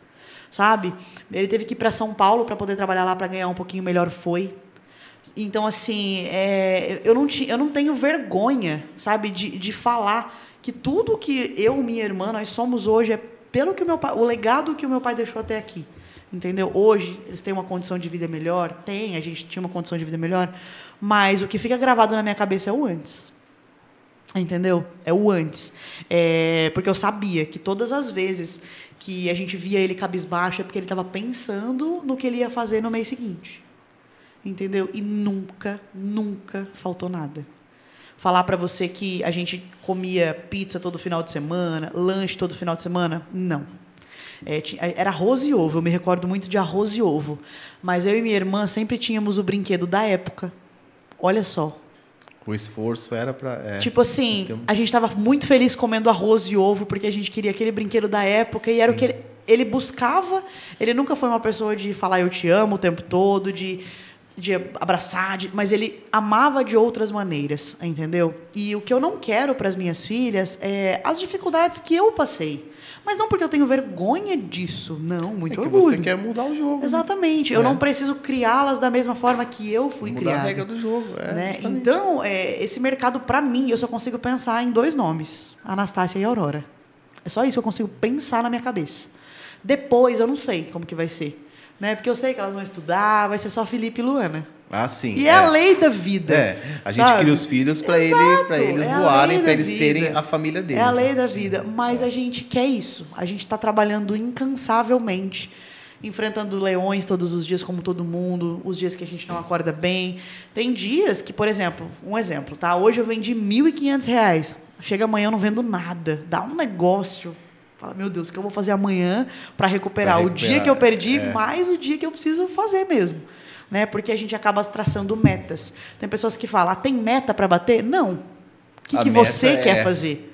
sabe? Ele teve que ir para São Paulo para poder trabalhar lá para ganhar um pouquinho melhor, foi. Então, assim, é, eu, não eu não tenho vergonha, sabe, de, de falar que tudo que eu e minha irmã, nós somos hoje, é pelo que o meu pai, o legado que o meu pai deixou até aqui. Entendeu? Hoje eles têm uma condição de vida melhor, tem, a gente tinha uma condição de vida melhor, mas o que fica gravado na minha cabeça é o antes. Entendeu? É o antes. É, porque eu sabia que todas as vezes que a gente via ele cabisbaixo é porque ele estava pensando no que ele ia fazer no mês seguinte. Entendeu? E nunca, nunca faltou nada. Falar para você que a gente comia pizza todo final de semana, lanche todo final de semana, não. É, era arroz e ovo, eu me recordo muito de arroz e ovo. Mas eu e minha irmã sempre tínhamos o brinquedo da época. Olha só, o esforço era para. É, tipo assim, a gente estava muito feliz comendo arroz e ovo porque a gente queria aquele brinquedo da época Sim. e era o que ele, ele, buscava. Ele nunca foi uma pessoa de falar eu te amo o tempo todo, de, de abraçar, de, mas ele amava de outras maneiras, entendeu? E o que eu não quero para as minhas filhas é as dificuldades que eu passei. Mas não porque eu tenho vergonha disso. Não, muito é orgulho. Você quer mudar o jogo. Né? Exatamente. Né? Eu é. não preciso criá-las da mesma forma que eu fui mudar criada. a regra do jogo. É, né? Então, é, esse mercado, para mim, eu só consigo pensar em dois nomes: Anastácia e Aurora. É só isso que eu consigo pensar na minha cabeça. Depois, eu não sei como que vai ser. Né? Porque eu sei que elas vão estudar, vai ser só Felipe e Luana. Ah, sim. E é, é a lei da vida. É, a gente sabe? cria os filhos para ele, eles é voarem, para eles vida. terem a família deles. É a lei né? da vida. Mas a gente quer isso. A gente está trabalhando incansavelmente, enfrentando leões todos os dias, como todo mundo, os dias que a gente não acorda bem. Tem dias que, por exemplo, um exemplo, tá? Hoje eu vendi R$ 1.500. Chega amanhã eu não vendo nada. Dá um negócio. Fala, meu Deus, o que eu vou fazer amanhã para recuperar, recuperar, o dia que eu perdi, é. mais o dia que eu preciso fazer mesmo né? Porque a gente acaba traçando metas. Tem pessoas que falam, ah, tem meta para bater? Não. O que, que você é... quer fazer?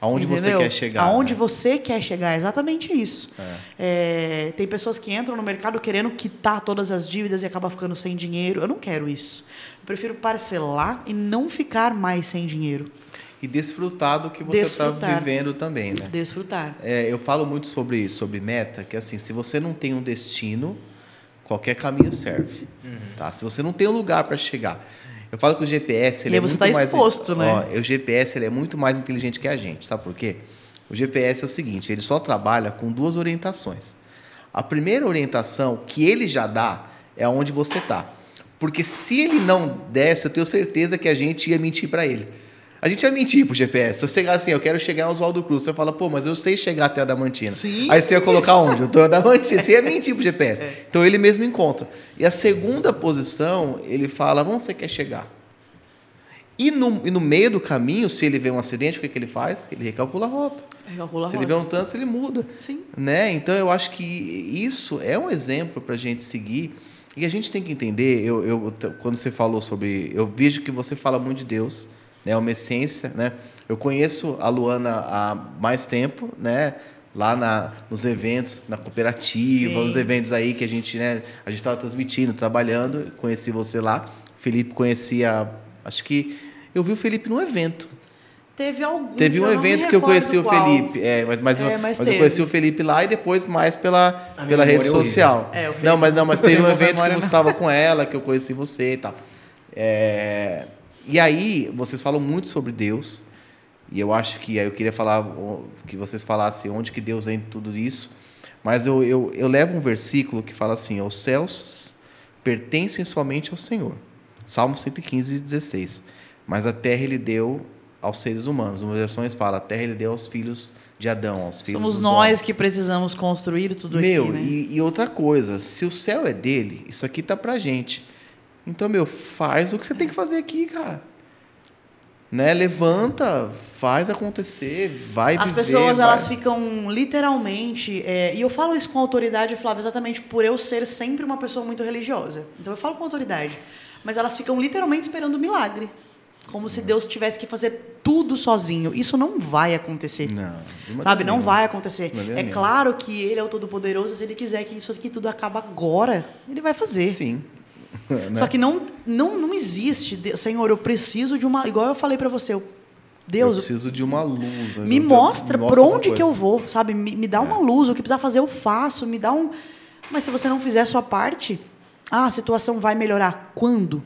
Aonde Entendeu? você quer chegar. Aonde né? você quer chegar, exatamente isso. É. É, tem pessoas que entram no mercado querendo quitar todas as dívidas e acaba ficando sem dinheiro. Eu não quero isso. Eu prefiro parcelar e não ficar mais sem dinheiro. E desfrutar do que você está vivendo também, né? Desfrutar. É, eu falo muito sobre sobre meta, que assim, se você não tem um destino, qualquer caminho serve. Uhum. Tá? Se você não tem um lugar para chegar. Eu falo que o GPS ele e é muito tá mais exposto, né? Ó, o GPS ele é muito mais inteligente que a gente, sabe por quê? O GPS é o seguinte, ele só trabalha com duas orientações. A primeira orientação que ele já dá é onde você está. Porque se ele não desse, eu tenho certeza que a gente ia mentir para ele. A gente ia mentir pro GPS. Se eu chegar assim, eu quero chegar em Oswaldo Cruz, você fala, pô, mas eu sei chegar até a Damantina. Sim. Aí você ia colocar onde? Eu tô na Damantina. Você ia mentir pro GPS. É. Então ele mesmo encontra. E a segunda posição, ele fala, onde você quer chegar? E no, e no meio do caminho, se ele vê um acidente, o que, que ele faz? Ele recalcula a rota. Recalcula se a ele vê um trânsito, ele muda. Sim. Né? Então eu acho que isso é um exemplo para a gente seguir. E a gente tem que entender, eu, eu, quando você falou sobre. Eu vejo que você fala muito de Deus né? Uma essência, né? Eu conheço a Luana há mais tempo, né? Lá na, nos eventos, na cooperativa, Sim. nos eventos aí que a gente, né? A gente estava transmitindo, trabalhando. Conheci você lá. O Felipe conhecia, acho que eu vi o Felipe num evento. Teve algum. Teve um evento que eu conheci o Felipe. É, mas, mas, é, mas, mas eu conheci o Felipe lá e depois mais pela, pela rede é social. É, não, mas não, mas teve um evento que você estava com ela, que eu conheci você e tal. É, e aí, vocês falam muito sobre Deus, e eu acho que aí eu queria falar que vocês falassem onde que Deus entra em tudo isso, mas eu, eu, eu levo um versículo que fala assim: os céus pertencem somente ao Senhor. Salmo 115, 16. Mas a terra ele deu aos seres humanos. Uma versões fala, a terra ele deu aos filhos de Adão, aos filhos Somos nós homens. que precisamos construir tudo Meu, aqui, né? e, e outra coisa, se o céu é dele, isso aqui tá pra gente. Então, meu, faz o que você tem que fazer aqui, cara. Né? Levanta, faz acontecer, vai As viver, pessoas vai- elas ficam literalmente, é, e eu falo isso com autoridade, Flávio, exatamente por eu ser sempre uma pessoa muito religiosa. Então eu falo com autoridade, mas elas ficam literalmente esperando o milagre, como se Deus tivesse que fazer tudo sozinho. Isso não vai acontecer. Não, Sabe, não vai acontecer. É claro que ele é o todo-poderoso, se ele quiser que isso aqui tudo acabe agora, ele vai fazer. Sim. Né? Só que não, não, não existe, Senhor, eu preciso de uma, igual eu falei para você, eu, Deus, eu preciso de uma luz. me mostra me por alguma onde que. É. eu vou, sabe? Me, me dá uma luz, o que precisar fazer eu faço, me dá um. Mas se você não fizer a sua parte, ah, a situação vai melhorar. Quando?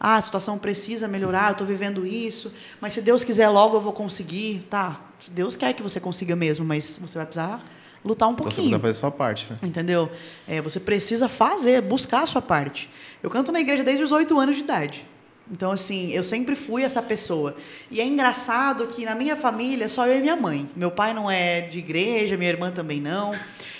Ah, a situação precisa melhorar, eu estou vivendo isso, mas se Deus quiser logo eu vou conseguir. Tá, Deus quer que você consiga mesmo, mas você vai precisar lutar um Você pouquinho. precisa fazer a sua parte. Né? Entendeu? É, você precisa fazer, buscar a sua parte. Eu canto na igreja desde os oito anos de idade. Então, assim, eu sempre fui essa pessoa. E é engraçado que na minha família só eu e minha mãe. Meu pai não é de igreja, minha irmã também não.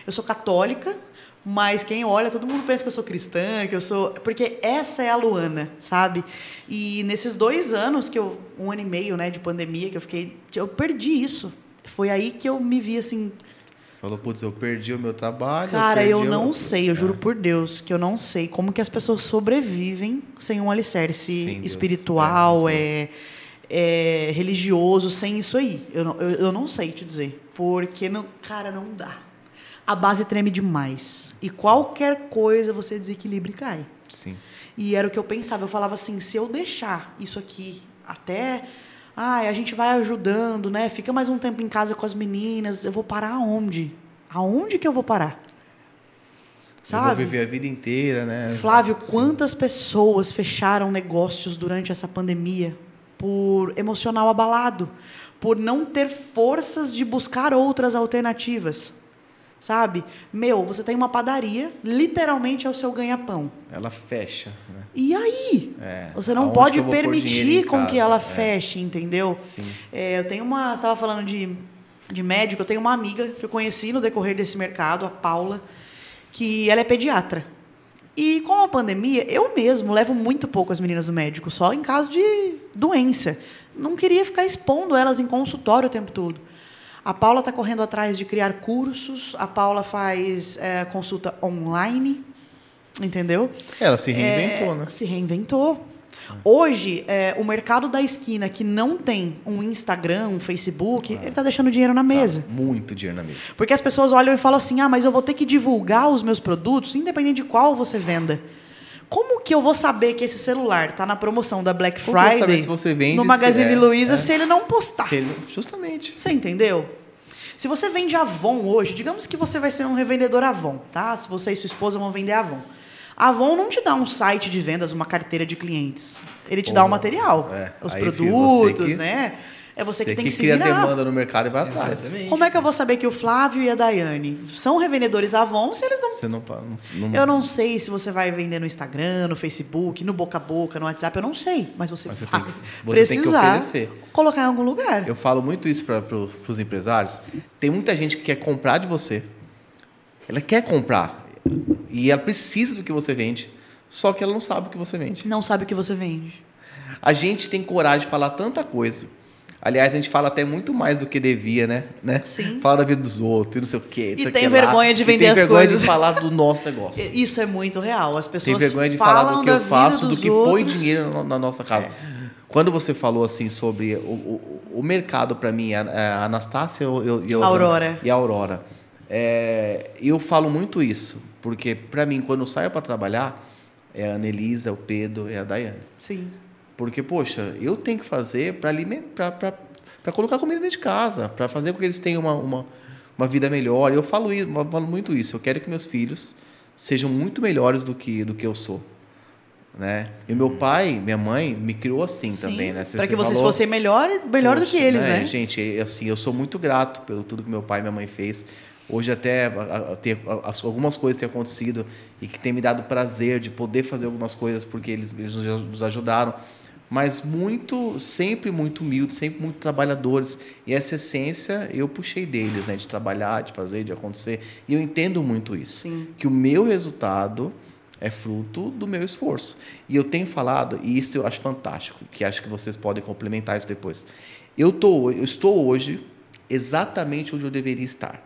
Eu sou católica, mas quem olha, todo mundo pensa que eu sou cristã, que eu sou. Porque essa é a Luana, sabe? E nesses dois anos que eu. Um ano e meio, né, de pandemia, que eu fiquei. Eu perdi isso. Foi aí que eu me vi assim, Falou, putz, eu perdi o meu trabalho. Cara, eu o- não sei, eu juro É. por Deus que eu não sei como que as pessoas sobrevivem sem um alicerce espiritual, É, é, é, religioso, sem isso aí. Eu não, eu, eu não sei te dizer. Porque, não, cara, não dá. A base treme demais. E qualquer coisa você desequilibra e cai. Sim. E era o que eu pensava. Eu falava assim, se eu deixar isso aqui até... Ai, a gente vai ajudando, né? Fica mais um tempo em casa com as meninas. Eu vou parar aonde? Aonde que eu vou parar? Eu vou Sabe? viver a vida inteira, né? Flávio, Sim. quantas pessoas fecharam negócios durante essa pandemia por emocional abalado, por não ter forças de buscar outras alternativas? Sabe? Meu, você tem uma padaria, literalmente é o seu ganha-pão. Ela fecha, né? E aí? É. Você não pode que permitir com que casa? ela É. feche, entendeu? Sim. É, eu tenho uma. Você estava falando de, de médico, eu tenho uma amiga que eu conheci no decorrer desse mercado, a Paula, que ela é pediatra. E com a pandemia, eu mesmo levo muito pouco as meninas no médico, só em caso de doença. Não queria ficar expondo elas em consultório o tempo todo. A Paula está correndo atrás de criar cursos, a Paula faz é, consulta online, entendeu? Ela se reinventou, É, né? Se reinventou. Hoje, é, o mercado da esquina que não tem um Instagram, um Facebook, ele está deixando dinheiro na mesa. Tá muito dinheiro na mesa. Porque as pessoas olham e falam assim: ah, mas eu vou ter que divulgar os meus produtos, independente de qual você venda. Como que eu vou saber que esse celular está na promoção da Black Como que eu vou Friday saber se você vende, no Magazine é- Luiza é. se ele não postar? Ele- Justamente. Você entendeu? Se você vende Avon hoje, digamos que você vai ser um revendedor Avon, tá? Se você e sua esposa vão vender Avon. A Avon não te dá um site de vendas, uma carteira de clientes. Ele te dá o material, é. os Aí, filho, produtos, você que- né? É você que tem que se cria virar. demanda no mercado e vai atrás. Exatamente. Como é que eu vou saber que o Flávio e a Daiane são revendedores Avon se eles não Você não, não, não eu não sei se você vai vender no Instagram, no Facebook, no boca a boca, no WhatsApp, eu não sei. Mas você, Mas você vai tem que- você tem que precisar oferecer. colocar em algum lugar. Eu falo muito isso para pro, os empresários. Tem muita gente que quer comprar de você. Ela quer comprar. E ela precisa do que você vende. Só que ela não sabe o que você vende. Não sabe o que você vende. A gente tem coragem de falar tanta coisa. Aliás, a gente fala até muito mais do que devia, né? né? Sim. Fala da vida dos outros e não sei o quê. o tem que vergonha lá. de E vender tem as vergonha coisas. de falar do nosso negócio. Isso é muito real. As Tem pessoas vergonha de falar do que eu faço, do que põe outros. dinheiro na- nossa casa. Quando você falou assim sobre o, o, o mercado para mim, a, a Anastácia eu, eu, e a outra- Aurora. e a Aurora, é, eu falo muito isso, porque para mim quando eu saio para trabalhar é a Anelisa, o Pedro e a Daiane. Sim. Porque, poxa, eu tenho que fazer para alimentar, para colocar comida dentro de casa, para fazer com que eles tenham uma, uma, uma vida melhor. Eu falo, isso, eu falo muito isso. Eu quero que meus filhos sejam muito melhores do que, do que eu sou. Né? E meu pai, minha mãe, me criou assim também, né? Para que vocês falou- fossem melhor, melhor do Poxa, que eles, né? Gente, é, assim, eu sou muito grato pelo tudo que meu pai e minha mãe fez. Hoje até a- a- tem as- algumas coisas têm acontecido e que tem me dado prazer de poder fazer algumas coisas porque eles, eles nos ajudaram. Mas muito, sempre muito humildes, sempre muito trabalhadores. E essa essência eu puxei deles, né? De trabalhar, de fazer, de acontecer. E eu entendo muito isso. Sim. Que o meu resultado é fruto do meu esforço. E eu tenho falado, e isso eu acho fantástico, que acho que vocês podem complementar isso depois. Eu, tô, eu estou hoje exatamente onde eu deveria estar.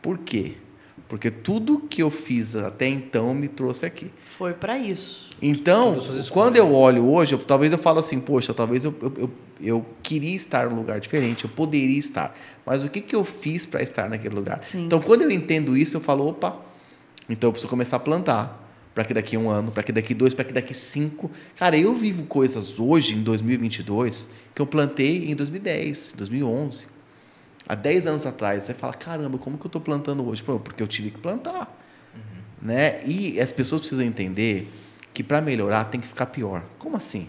Por quê? Porque tudo que eu fiz até então me trouxe aqui. Foi para isso. Então, quando eu olho hoje, eu- talvez eu falo assim, poxa, talvez eu, eu, eu, eu queria estar num lugar diferente, eu poderia estar. Mas o que, que eu fiz para estar naquele lugar? Sim. Então, quando eu entendo isso, eu falo, opa, então eu preciso começar a plantar. Para que daqui um ano, para que daqui dois, para que daqui cinco. Cara, eu vivo coisas hoje, em 2022, que eu plantei em 2010, 2011. Há 10 anos atrás. Você fala, caramba, como que eu estou plantando hoje? Pô, porque eu tive que plantar. Né? E as pessoas precisam entender que para melhorar tem que ficar pior. Como assim?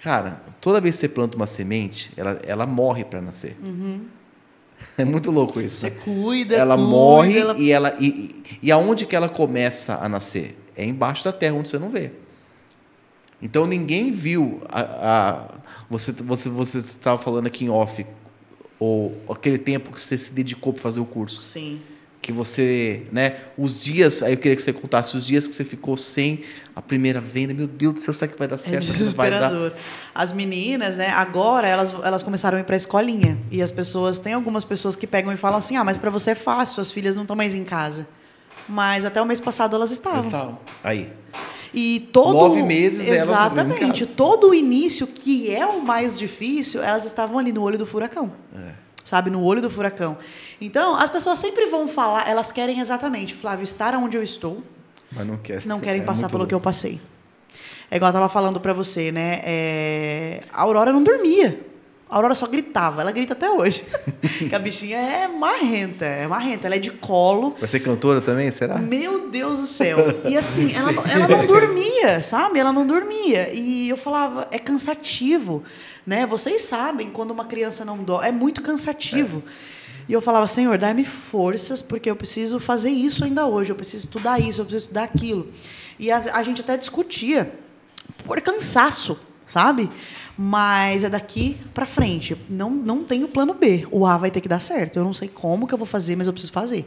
Cara, toda vez que você planta uma semente, ela, ela morre para nascer. É muito louco isso. Você né? cuida, ela cuida, morre ela- e ela e, e, e aonde que ela começa a nascer? É embaixo da terra onde você não vê. Então ninguém viu a, a- você você você estava falando aqui em off ou aquele tempo que você se dedicou para fazer o curso Sim. que você, né, os dias, aí eu queria que você contasse os dias que você ficou sem a primeira venda, meu Deus do céu, será que vai dar É certo? Será que vai dar? desesperador. As meninas, né, agora elas, elas começaram a ir para a escolinha. E as pessoas, tem algumas pessoas que pegam e falam assim: ah, mas para você é fácil, suas filhas não estão mais em casa. Mas até o mês passado elas estavam. Eles estavam. Aí. E todo Nove meses exatamente. todo o início que é o mais difícil elas estavam ali no olho do furacão. É. sabe no olho do furacão. Então as pessoas sempre vão falar elas querem exatamente Flávio estar onde eu estou. Mas não quer. não querem é passar pelo que eu louco. passei. É igual eu tava falando para você né? É, a Aurora não dormia a Aurora só gritava ela grita até hoje que a bichinha é marrenta é marrenta ela é de colo Vai ser cantora também, será? meu Deus do céu. E assim, ela, não- ela não dormia, sabe? Ela não dormia. E eu falava, é cansativo, né? Vocês sabem quando uma criança não dorme, é muito cansativo. E eu falava, Senhor, dá-me forças, porque eu preciso fazer isso ainda hoje, eu preciso estudar isso, eu preciso estudar aquilo. E a, a gente até discutia por cansaço, sabe? Mas é daqui para frente. Não, não tenho plano B. O A vai ter que dar certo. Eu não sei como que eu vou fazer, mas eu preciso fazer.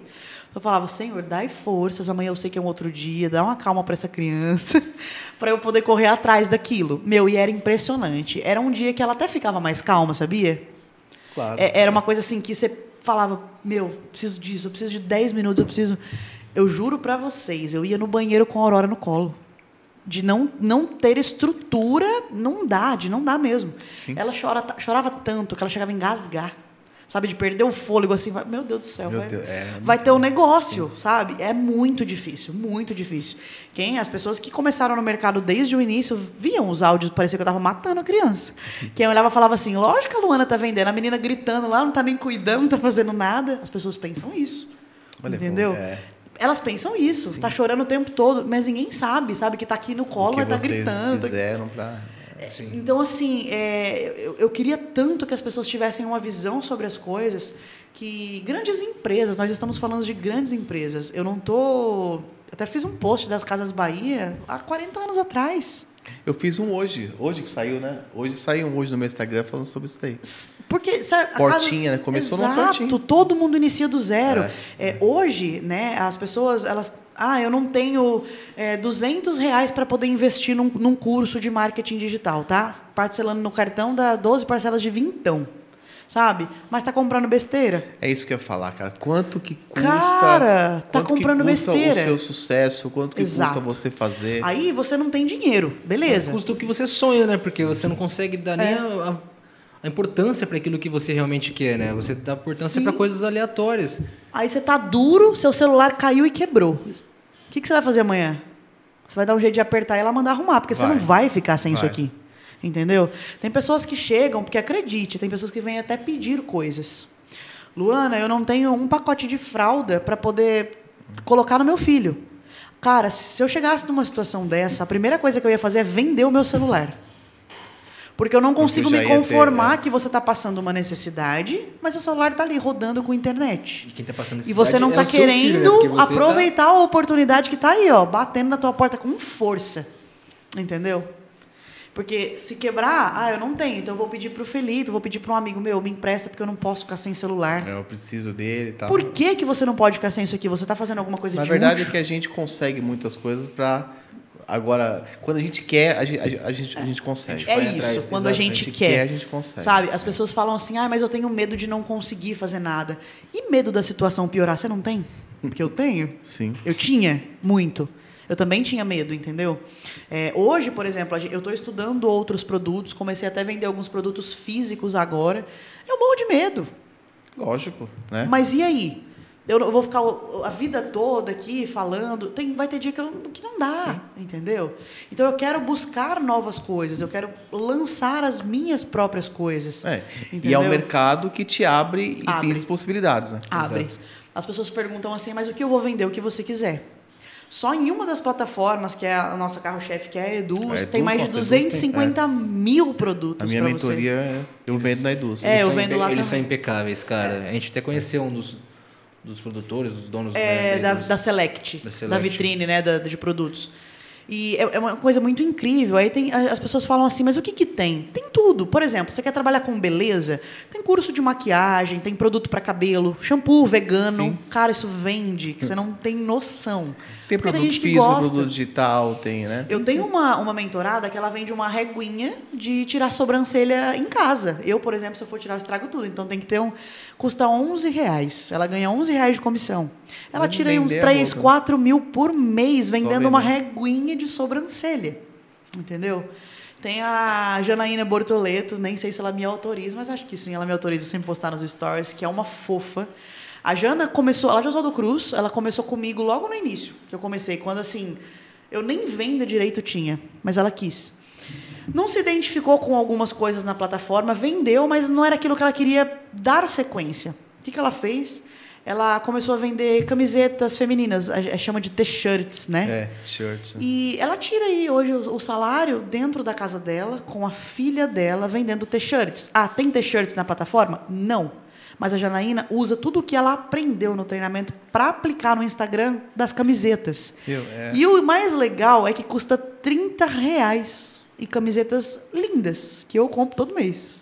Eu falava, Senhor, dai forças. Amanhã eu sei que é um outro dia. Dá uma calma para essa criança, para eu poder correr atrás daquilo. Meu, e era impressionante. Era um dia que ela até ficava mais calma, sabia? Claro. É- era uma coisa assim que você falava, meu, preciso disso, eu preciso de 10 minutos, eu preciso. Eu juro pra vocês, eu ia no banheiro com a Aurora no colo. De não, não ter estrutura, não dá, de não dá mesmo. Sim. Ela chora, chorava tanto que ela chegava a engasgar. Sabe, de perder o fôlego assim, vai- meu Deus do céu. Vai, Deus, é vai ter um bom. negócio, sabe? É muito difícil, muito difícil. Quem, as pessoas que começaram no mercado desde o início viam os áudios, parecia que eu estava matando a criança. Quem olhava falava assim: lógico que a Luana tá vendendo, a menina gritando lá, não tá nem cuidando, não tá fazendo nada. As pessoas pensam isso. Olha, entendeu? é. Elas pensam isso, tá chorando o tempo todo, mas ninguém sabe, sabe? Que tá aqui no O colo, que vai estar vocês gritando. tá- fizeram pra... então, assim, é, eu, eu queria tanto que as pessoas tivessem uma visão sobre as coisas que grandes empresas, nós estamos falando de grandes empresas. Eu não tô. Até fiz um post das Casas Bahia há 40 anos atrás. Eu fiz um hoje, hoje que saiu, né? Hoje saiu um hoje no meu Instagram falando sobre isso daí. Porque sabe, a Portinha, casa- né? Começou Exato, numa portinha. todo mundo inicia do zero. É. É, hoje, né, as pessoas, elas, ah, eu não tenho é, 200 reais para poder investir num, num curso de marketing digital, tá? Parcelando no cartão dá 12 parcelas de vintão, sabe? Mas tá comprando besteira. É isso que eu ia falar, cara. Quanto que custa... Cara, tá quanto comprando que custa besteira. o seu sucesso? Quanto que Exato. custa você fazer? Aí você não tem dinheiro, beleza? Custa o que você sonha, né? Porque você não consegue dar nem É. a, a- a importância para aquilo que você realmente quer, né? Você dá importância para coisas aleatórias. Aí você tá duro, seu celular caiu e quebrou. O que, que você vai fazer amanhã? Você vai dar um jeito de apertar e ela mandar arrumar, porque você Vai. não vai ficar sem isso Vai. aqui. Entendeu? Tem pessoas que chegam, porque acredite, tem pessoas que vêm até pedir coisas. Luana, eu não tenho um pacote de fralda para poder colocar no meu filho. Cara, se eu chegasse numa situação dessa, a primeira coisa que eu ia fazer é vender o meu celular. Porque eu não consigo me ia ter, conformar é. que você está passando uma necessidade, mas o celular está ali rodando com internet. E quem tá passando E você não está está querendo Porque você tá- aproveitar a oportunidade que está aí, ó, batendo na tua porta com força. Entendeu? Porque se quebrar, ah, eu não tenho, então eu vou pedir pro Felipe, eu vou pedir para um amigo meu, me empresta porque eu não posso ficar sem celular. É, eu preciso dele e tal. Por que, que você não pode ficar sem isso aqui? Você está fazendo alguma coisa Na de verdade útil? é que a gente consegue muitas coisas para agora quando a gente quer a gente, a gente, a gente consegue. É isso, atrás, quando a gente, a gente quer. quer, a gente consegue. Sabe? As pessoas falam assim, ah, mas eu tenho medo de não conseguir fazer nada. E medo da situação piorar, você não tem? Porque eu tenho. Sim. Eu tinha muito. Eu também tinha medo, entendeu? É, hoje, por exemplo, eu estou estudando outros produtos, comecei até a vender alguns produtos físicos agora. Eu morro de medo. Lógico, né? Mas e aí? Eu vou ficar a vida toda aqui falando. Tem, vai ter dia que, eu- que não dá, entendeu? Então eu quero buscar novas coisas, eu quero lançar as minhas próprias coisas. É. E é um mercado que te abre Abre. infinitas possibilidades, né? Abre. Exato. As pessoas perguntam assim, mas o que eu vou vender? O que você quiser. Só em uma das plataformas, que é a nossa carro-chefe, que é a Eduz, Eduz, tem mais de nossa, a Eduz tem, 250 mil produtos A minha mentoria eu vendo na Eduz. É, Eles eu são vendo lá Eles são também. impecáveis, cara. A gente até conheceu um dos, dos produtores, dos donos você. É, da, da Select, da da, Select. vitrine, né, da, de produtos. E é, é uma coisa muito incrível. Aí tem, as pessoas falam assim, mas o que, que tem? Tem tudo. Por exemplo, você quer trabalhar com beleza? Tem curso de maquiagem, tem produto para cabelo, shampoo vegano. Sim. Cara, isso vende, que você não tem noção. Tem Porque produto que físico, produto digital, tem, né? Eu tenho uma, uma mentorada que ela vende uma reguinha de tirar sobrancelha em casa. Eu, por exemplo, se eu for tirar, eu estrago tudo. Então tem que ter um. Custa 11 reais. Ela ganha 11 reais de comissão. Ela Vamos tira aí uns vender a 3, roupa. 4 mil por mês vendendo uma reguinha de sobrancelha. Entendeu? Tem a Janaína Bortoleto, nem sei se ela me autoriza, mas acho que sim, ela me autoriza sem postar nos stories, que é uma fofa. A Jana começou, ela já usou do Cruz, ela começou comigo logo no início, que eu comecei, quando assim, eu nem venda direito tinha, mas ela quis. Não se identificou com algumas coisas na plataforma, vendeu, mas não era aquilo que ela queria dar sequência. O que, que ela fez? Ela começou a vender camisetas femininas, chama de t-shirts, né? É, shirt. né? E ela tira aí hoje o, salário dentro da casa dela, com a filha dela, vendendo t-shirts. Ah, tem t-shirts na plataforma? Não. Mas a Janaína usa tudo o que ela aprendeu no treinamento para aplicar no Instagram das camisetas. Viu? É. E o mais legal é que custa 30 reais. E camisetas lindas, que eu compro todo mês.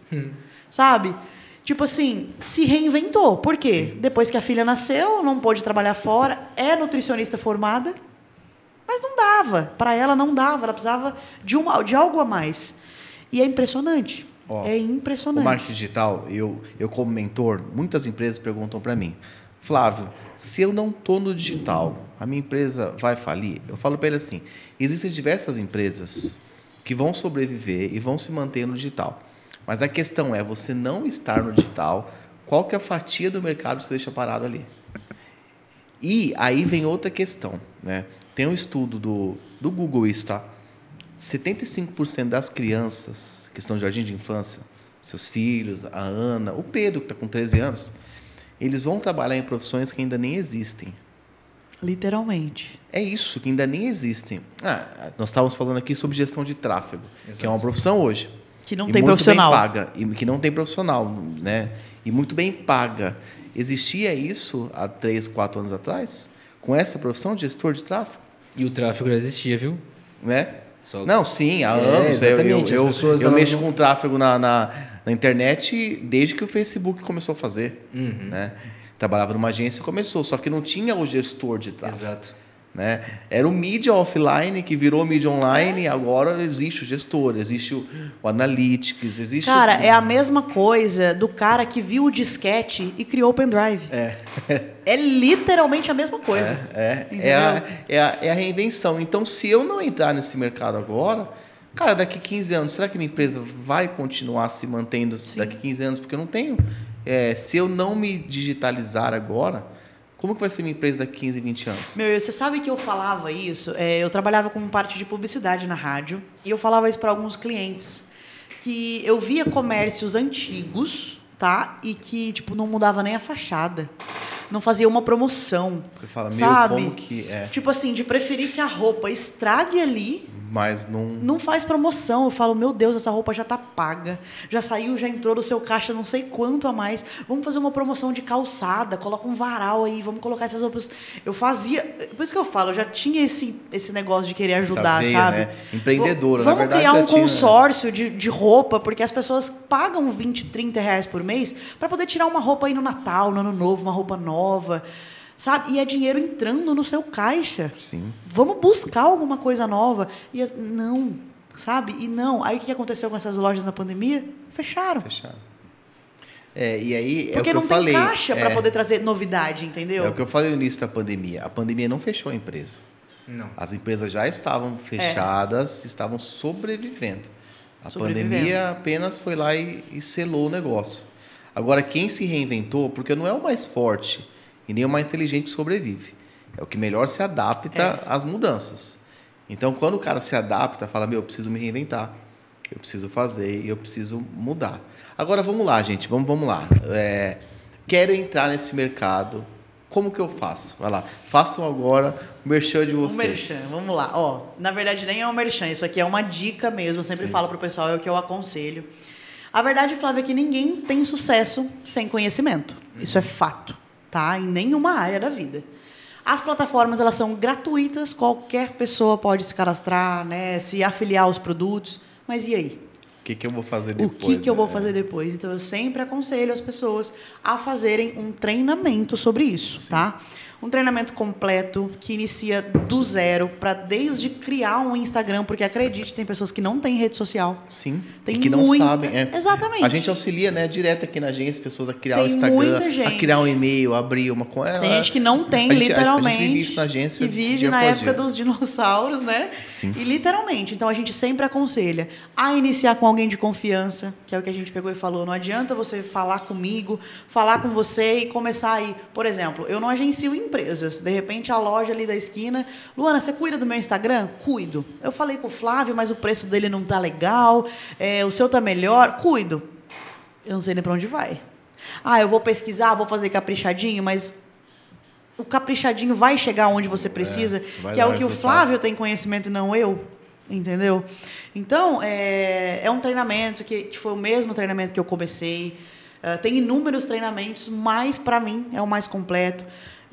Sabe? Tipo assim, se reinventou. Por quê? Depois que a filha nasceu, não pôde trabalhar fora, é nutricionista formada, mas não dava. Para ela não dava, ela precisava de, uma, de algo a mais. E é impressionante. Ó, é O impressionante. marketing digital, eu, eu como mentor, muitas empresas perguntam para mim, Flávio, se eu não estou no digital, a minha empresa vai falir? Eu falo para ele assim, existem diversas empresas que vão sobreviver e vão se manter no digital. Mas a questão é, você não estar no digital, qual que é a fatia do mercado que você deixa parado ali? E aí vem outra questão, né? Tem um estudo do, do Google isso, tá? 75% das crianças que estão no jardim de infância, seus filhos, a Ana, o Pedro, que está com 13 anos, eles vão trabalhar em profissões que ainda nem existem. Literalmente. É isso, que ainda nem existem. Ah, nós estávamos falando aqui sobre gestão de tráfego, que é Exato. uma profissão hoje. Que não E tem muito profissional. bem paga, e que não tem profissional, né? E muito bem paga. Existia isso há 3, 4 anos atrás? Com essa profissão de gestor de tráfego? E o tráfego já existia, viu? Né? Só- Não, sim, há É, anos. Eu, eu, eu, eu mexo com tráfego na, na, na internet desde que o Facebook começou a fazer. Uhum. Né? Trabalhava numa agência e começou, só que não tinha o gestor de tráfego. Exato. Né? Era o mídia offline que virou mídia online, agora existe o gestor, existe o, o analytics, existe Cara, o... é a mesma coisa do cara que viu o disquete e criou o pendrive. É. É literalmente a mesma coisa. É, Entendeu? é, a, é, a, é a reinvenção. Então, se eu não entrar nesse mercado agora, cara, daqui 15 anos, será que minha empresa vai continuar se mantendo daqui 15 anos? Porque eu não tenho. É, se eu não me digitalizar agora, como que vai ser minha empresa daqui 15, 20 anos? Meu, você sabe que eu falava isso? É, eu trabalhava como parte de publicidade na rádio e eu falava isso para alguns clientes que eu via comércios antigos, tá? E que tipo não mudava nem a fachada. Não fazia uma promoção. Você fala, meu, sabe? como que é? Tipo assim, de preferir que a roupa estrague ali Mas não. não faz promoção. Eu falo, meu Deus, essa roupa já tá paga. Já saiu, já entrou no seu caixa não sei quanto a mais. Vamos fazer uma promoção de calçada, coloca um varal aí, vamos colocar essas roupas. Eu fazia. Por isso que eu falo, eu já tinha esse, esse negócio de querer ajudar, veia, sabe? né? Empreendedora, Vamos na verdade. criar já um tinha- consórcio de, de roupa, porque as pessoas pagam 20, 30 reais por mês para poder tirar uma roupa aí no Natal, no Ano Novo, uma roupa nova. Sabe? E é dinheiro entrando no seu caixa. Sim. Vamos buscar alguma coisa nova. E as- não, sabe? E não. Aí o que aconteceu com essas lojas na pandemia? Fecharam. Fecharam. É, e aí é o Porque que não eu tem falei. caixa é, para poder trazer novidade, entendeu? É o que eu falei no início da pandemia. A pandemia não fechou a empresa. Não. As empresas já estavam fechadas, estavam sobrevivendo. A Sobrevivendo. pandemia apenas foi lá e, e selou o negócio. Agora, quem se reinventou, porque não é o mais forte e nem o mais inteligente que sobrevive. É o que melhor se adapta É. às mudanças. Então, quando o cara se adapta, fala: Meu, eu preciso me reinventar, eu preciso fazer e eu preciso mudar. Agora, vamos lá, gente, vamos, vamos lá. É, quero entrar nesse mercado. Como que eu faço? Vai lá. Façam agora o merchan de Um vocês. merchan, vamos lá. Ó, na verdade, nem é um merchan, isso aqui é uma dica mesmo. Eu sempre Sim. falo pro pessoal, é o que eu aconselho. A verdade, Flávia, é que ninguém tem sucesso sem conhecimento. Isso é fato, tá? Em nenhuma área da vida. As plataformas, elas são gratuitas, qualquer pessoa pode se cadastrar, né? Se afiliar aos produtos. Mas e aí? O que, que eu vou fazer o depois? que, que eu vou né? fazer depois. Então, eu sempre aconselho as pessoas a fazerem um treinamento sobre isso, tá? Um treinamento completo que inicia do zero para desde criar um Instagram, porque acredite, tem pessoas que não têm rede social. Sim. Tem e que não muita- sabem. é. Exatamente. A gente auxilia, né, direto aqui na agência, pessoas a criar o Tem Instagram, muita a criar um e-mail, abrir uma coisa. Tem gente que não tem, a literalmente. A gente vive isso na agência. Que vive na época dia. dos dinossauros, né? Sim. E literalmente. Então a gente sempre aconselha a iniciar com alguém de confiança, que é o que a gente pegou e falou. Não adianta você falar comigo, falar com você e começar aí. Por exemplo, eu não agencio empresas. De repente a loja ali da esquina. Luana, você cuida do meu Instagram? Cuido. Eu falei com o Flávio, mas o preço dele não tá legal. é, o seu tá melhor? Cuido. Eu não sei nem para onde vai. Ah, eu vou pesquisar, vou fazer caprichadinho, mas o caprichadinho vai chegar onde você precisa, vai que é o que o resultado. Flávio tem conhecimento e não eu, entendeu? Então, é, é um treinamento que, que foi o mesmo treinamento que eu comecei. Ah, tem inúmeros treinamentos, mas para mim é o mais completo.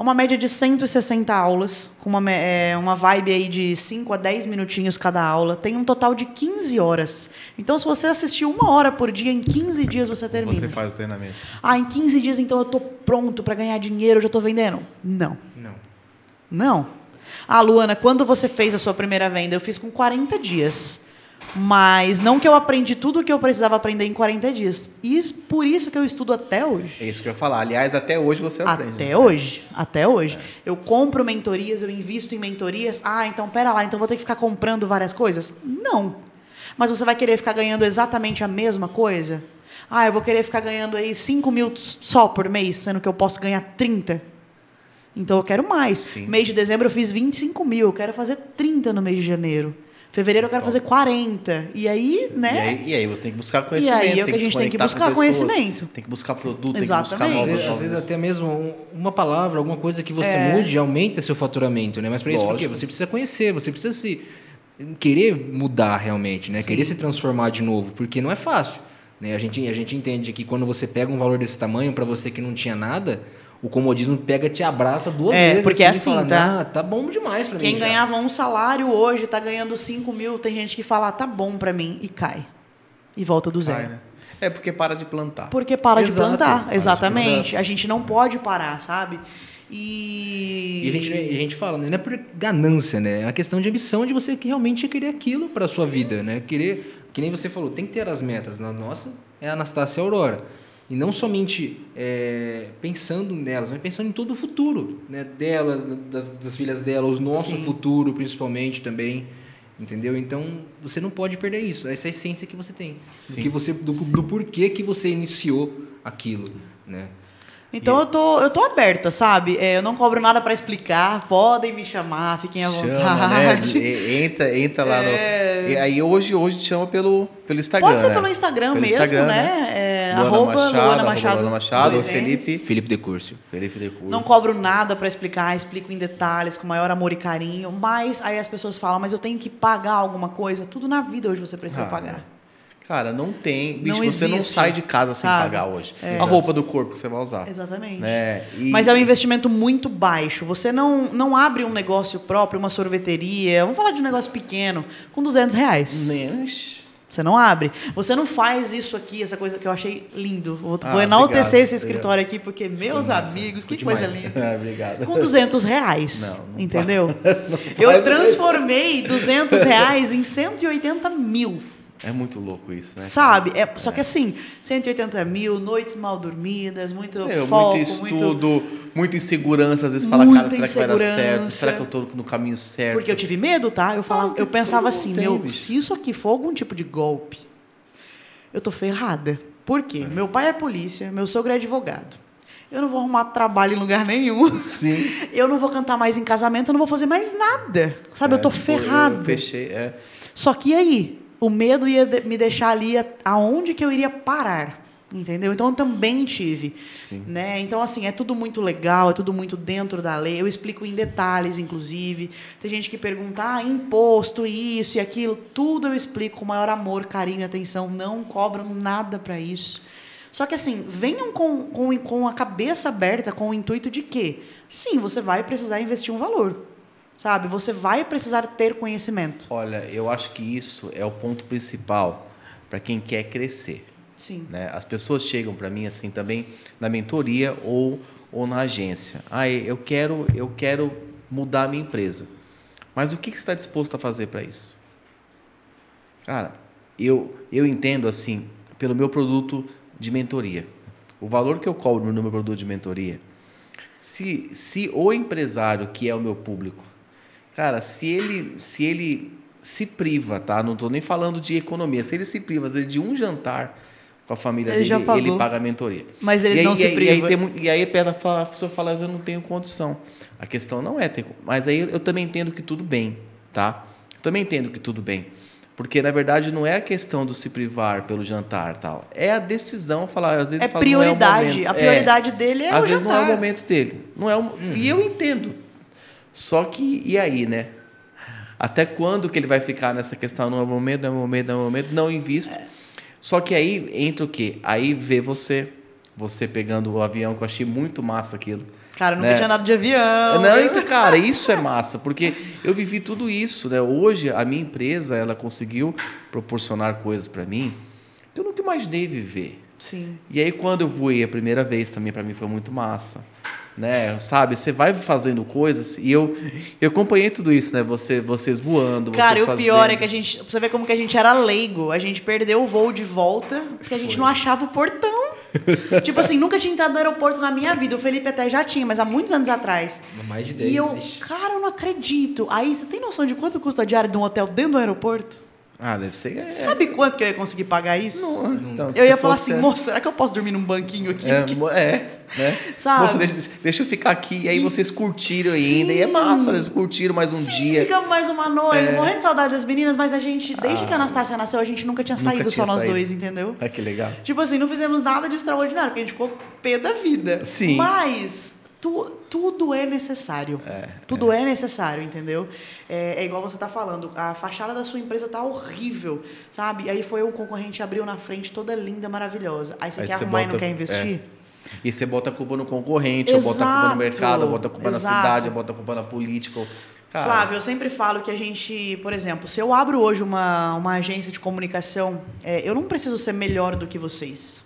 Uma média de 160 aulas, com uma, é, uma vibe aí de 5 a 10 minutinhos cada aula. Tem um total de 15 horas. Então, se você assistir uma hora por dia, em 15 dias você termina. Você faz o treinamento. Ah, em 15 dias então eu tô pronto para ganhar dinheiro, eu já tô vendendo? Não. Não. Não. Ah, Luana, quando você fez a sua primeira venda? Eu fiz com 40 dias. Mas não que eu aprendi tudo o que eu precisava aprender em 40 dias. Isso, por isso que eu estudo até hoje. É isso que eu ia falar. Aliás, até hoje você aprende. Até né? hoje, até hoje. Eu compro mentorias, eu invisto em mentorias. Ah, então pera lá, então vou ter que ficar comprando várias coisas? Não. Mas você vai querer ficar ganhando exatamente a mesma coisa? Ah, eu vou querer ficar ganhando aí 5 mil só por mês, sendo que eu posso ganhar 30. Então eu quero mais. Sim. Mês de dezembro eu fiz 25 mil, eu quero fazer 30 no mês de janeiro. Fevereiro eu quero fazer 40. E aí, E né? aí, e aí você tem que buscar conhecimento. aí é o tem que a gente tem que buscar pessoas, conhecimento. Tem que buscar produto, tem Exatamente. que buscar Às vezes, às vezes até mesmo um- uma palavra, alguma coisa que você É. mude aumenta seu faturamento, né? Mas para isso, por quê? Você precisa conhecer, você precisa se querer mudar realmente, né? Sim. Querer se transformar de novo, porque não é fácil. Né? A, gente, a gente entende que quando você pega um valor desse tamanho para você que não tinha nada, o comodismo pega, te abraça duas É, vezes. porque é e assim, fala, tá? "Ah, tá bom demais para mim. Quem já." ganhava um salário hoje está ganhando 5 mil. Tem gente que fala, tá bom para mim, e cai. E volta do zero. Cai, né? É porque para de plantar. Porque para Exato, de para plantar. de- Exatamente. exato. A gente não pode parar, sabe? E. E a gente, a gente fala, né? não é por ganância, né? É uma questão de ambição de você que realmente querer aquilo para sua vida, né? Querer, que nem você falou, tem que ter as metas. Na nossa é a Anastácia Aurora. E não somente é, pensando nelas, mas pensando em todo o futuro, né? Delas, das, das filhas dela, o nosso Sim. futuro principalmente também. Entendeu? Então você não pode perder isso, essa essência que você tem. Sim. Do, que você, do, do porquê que você iniciou aquilo, né? Então eu tô, eu tô aberta, sabe? É, eu não cobro nada para explicar, podem me chamar, fiquem à Chama, vontade. né? E- Entra, entra lá É. no. E aí hoje, hoje te chama pelo, pelo Instagram. Pode ser né? pelo Instagram Pelo mesmo, Instagram, né? É, Luana arroba Machado, Luana arroba Machado. Luana Machado. Felipe. Felipe Decurso. Felipe de Curso. Não cobro nada para explicar, explico em detalhes, com maior amor e carinho, mas aí as pessoas falam, mas eu tenho que pagar alguma coisa. Tudo na vida hoje você precisa Ah, pagar. Cara, não tem. Bicho, Não você não sai de casa sem sabe? pagar hoje. É. A roupa do corpo que você vai usar. Exatamente. Né? E- Mas é um investimento muito baixo. Você não, não abre um negócio próprio, uma sorveteria, vamos falar de um negócio pequeno, com 200 reais. Nem- Você não abre. Você não faz isso aqui, essa coisa que eu achei lindo. Vou, Ah, vou enaltecer obrigado. esse escritório aqui, porque meus amigos, que coisa demais. linda. Ah, obrigado. Com 200 reais. Não, não entendeu? faz eu transformei 200 reais em 180 mil. É muito louco isso, né? Sabe? É, só que assim, 180 mil, noites mal dormidas, muito Meu, foco, muito muito. estudo, muita insegurança. Às vezes fala, cara, será que vai dar certo? Será que eu tô no caminho certo? Porque eu tive medo, tá? Eu, falava, eu pensava assim, tem, meu, bicho. se isso aqui for algum tipo de golpe, eu tô ferrada. Por quê? Meu pai é polícia, meu sogro é advogado. Eu não vou arrumar trabalho em lugar nenhum. Sim. Eu não vou cantar mais em casamento, eu não vou fazer mais nada. Sabe? eu tô É, tipo, ferrada. Eu fechei, é. Só que aí? O medo ia me deixar ali aonde que eu iria parar. Entendeu? Então eu também tive. Sim. Né? Então, assim, é tudo muito legal, é tudo muito dentro da lei. Eu explico em detalhes, inclusive. Tem gente que pergunta, ah, imposto, isso e aquilo. Tudo eu explico com maior amor, carinho e atenção. Não cobram nada para isso. Só que, assim, venham com, com, com a cabeça aberta, com o intuito de que, sim, você vai precisar investir um valor. Sabe? Você vai precisar ter conhecimento. Olha, eu acho que isso é o ponto principal para quem quer crescer. Sim. né? As pessoas chegam para mim assim também na mentoria ou, ou na agência. Ah, eu quero, eu quero mudar a minha empresa. Mas o que que você está disposto a fazer para isso? Cara, eu, eu entendo assim, pelo meu produto de mentoria. O valor que eu cobro no meu produto de mentoria, se, se o empresário, que é o meu público, cara, se ele se, ele se priva, tá? Não estou nem falando de economia, se ele se priva às vezes, de um jantar com a família Ele já dele, pagou. ele paga a mentoria. Mas ele e aí, não se aí- priva. E aí, tem e aí pega- fala- a pessoa fala, eu não tenho condição. A questão não é ter. Mas aí eu também entendo que tudo bem, tá? Eu também entendo que tudo bem. Porque, na verdade, não é a questão do se privar pelo jantar tal. É a decisão, falar, às vezes É fala, não é o prioridade. momento. a prioridade dele é Às o vezes não é o jantar. momento dele. Não é o- E eu entendo. Só que, e aí, né? Até quando que ele vai ficar nessa questão? Não é momento, não é momento, não é momento, não invisto. Só que aí entra o quê? Aí vê você, você pegando o avião, que eu achei muito massa aquilo. Cara, eu nunca né? tinha nada de avião. Não, viu? então, cara, isso é massa, porque eu vivi tudo isso, né? Hoje a minha empresa, ela conseguiu proporcionar coisas para mim que eu nunca imaginei viver. Sim. E aí quando eu voei a primeira vez também para mim foi muito massa, né? Sabe, você vai fazendo coisas e eu eu acompanhei tudo isso, né? Você vocês voando, Cara, e vocês o pior é fazendo. que a gente. Pra você ver como que a gente era leigo. A gente perdeu o voo de volta porque a gente não achava o portão. tipo assim, nunca tinha entrado no aeroporto na minha vida. O Felipe até já tinha, mas há muitos anos atrás. Mais de 10, E eu, vixe. cara, eu não acredito. Aí, você tem noção de quanto custa a diária de um hotel dentro do aeroporto? Ah, deve ser. É, Sabe quanto que eu ia conseguir pagar isso? não, então, eu ia falar assim, moça, será que eu posso dormir num banquinho aqui? É, é, né? Sabe? Moça, deixa, deixa eu ficar aqui, e aí vocês curtiram ainda, e é Sim. massa, eles curtiram mais um Sim, dia. ficamos mais uma noite, É. morrendo de saudade das meninas, mas a gente, desde que a Anastácia nasceu, a gente nunca tinha Nunca saído tinha só nós saído. dois, entendeu? Ah, que legal. Tipo assim, não fizemos nada de extraordinário, porque a gente ficou pé da vida. Sim. Mas tu- tudo é necessário. tudo é. necessário, entendeu? É, é igual você tá falando, a fachada da sua empresa tá horrível, sabe? Aí foi o concorrente abriu na frente, toda linda, maravilhosa. Aí você Aí quer você arrumar e bota- não quer investir? E você bota a culpa no concorrente, ou bota a culpa no Exato, mercado, ou bota a culpa na exato. cidade, ou bota a culpa na política. ou- Cara, Flávio, eu sempre falo que a gente, por exemplo, se eu abro hoje uma, uma agência de comunicação, é, eu não preciso ser melhor do que vocês.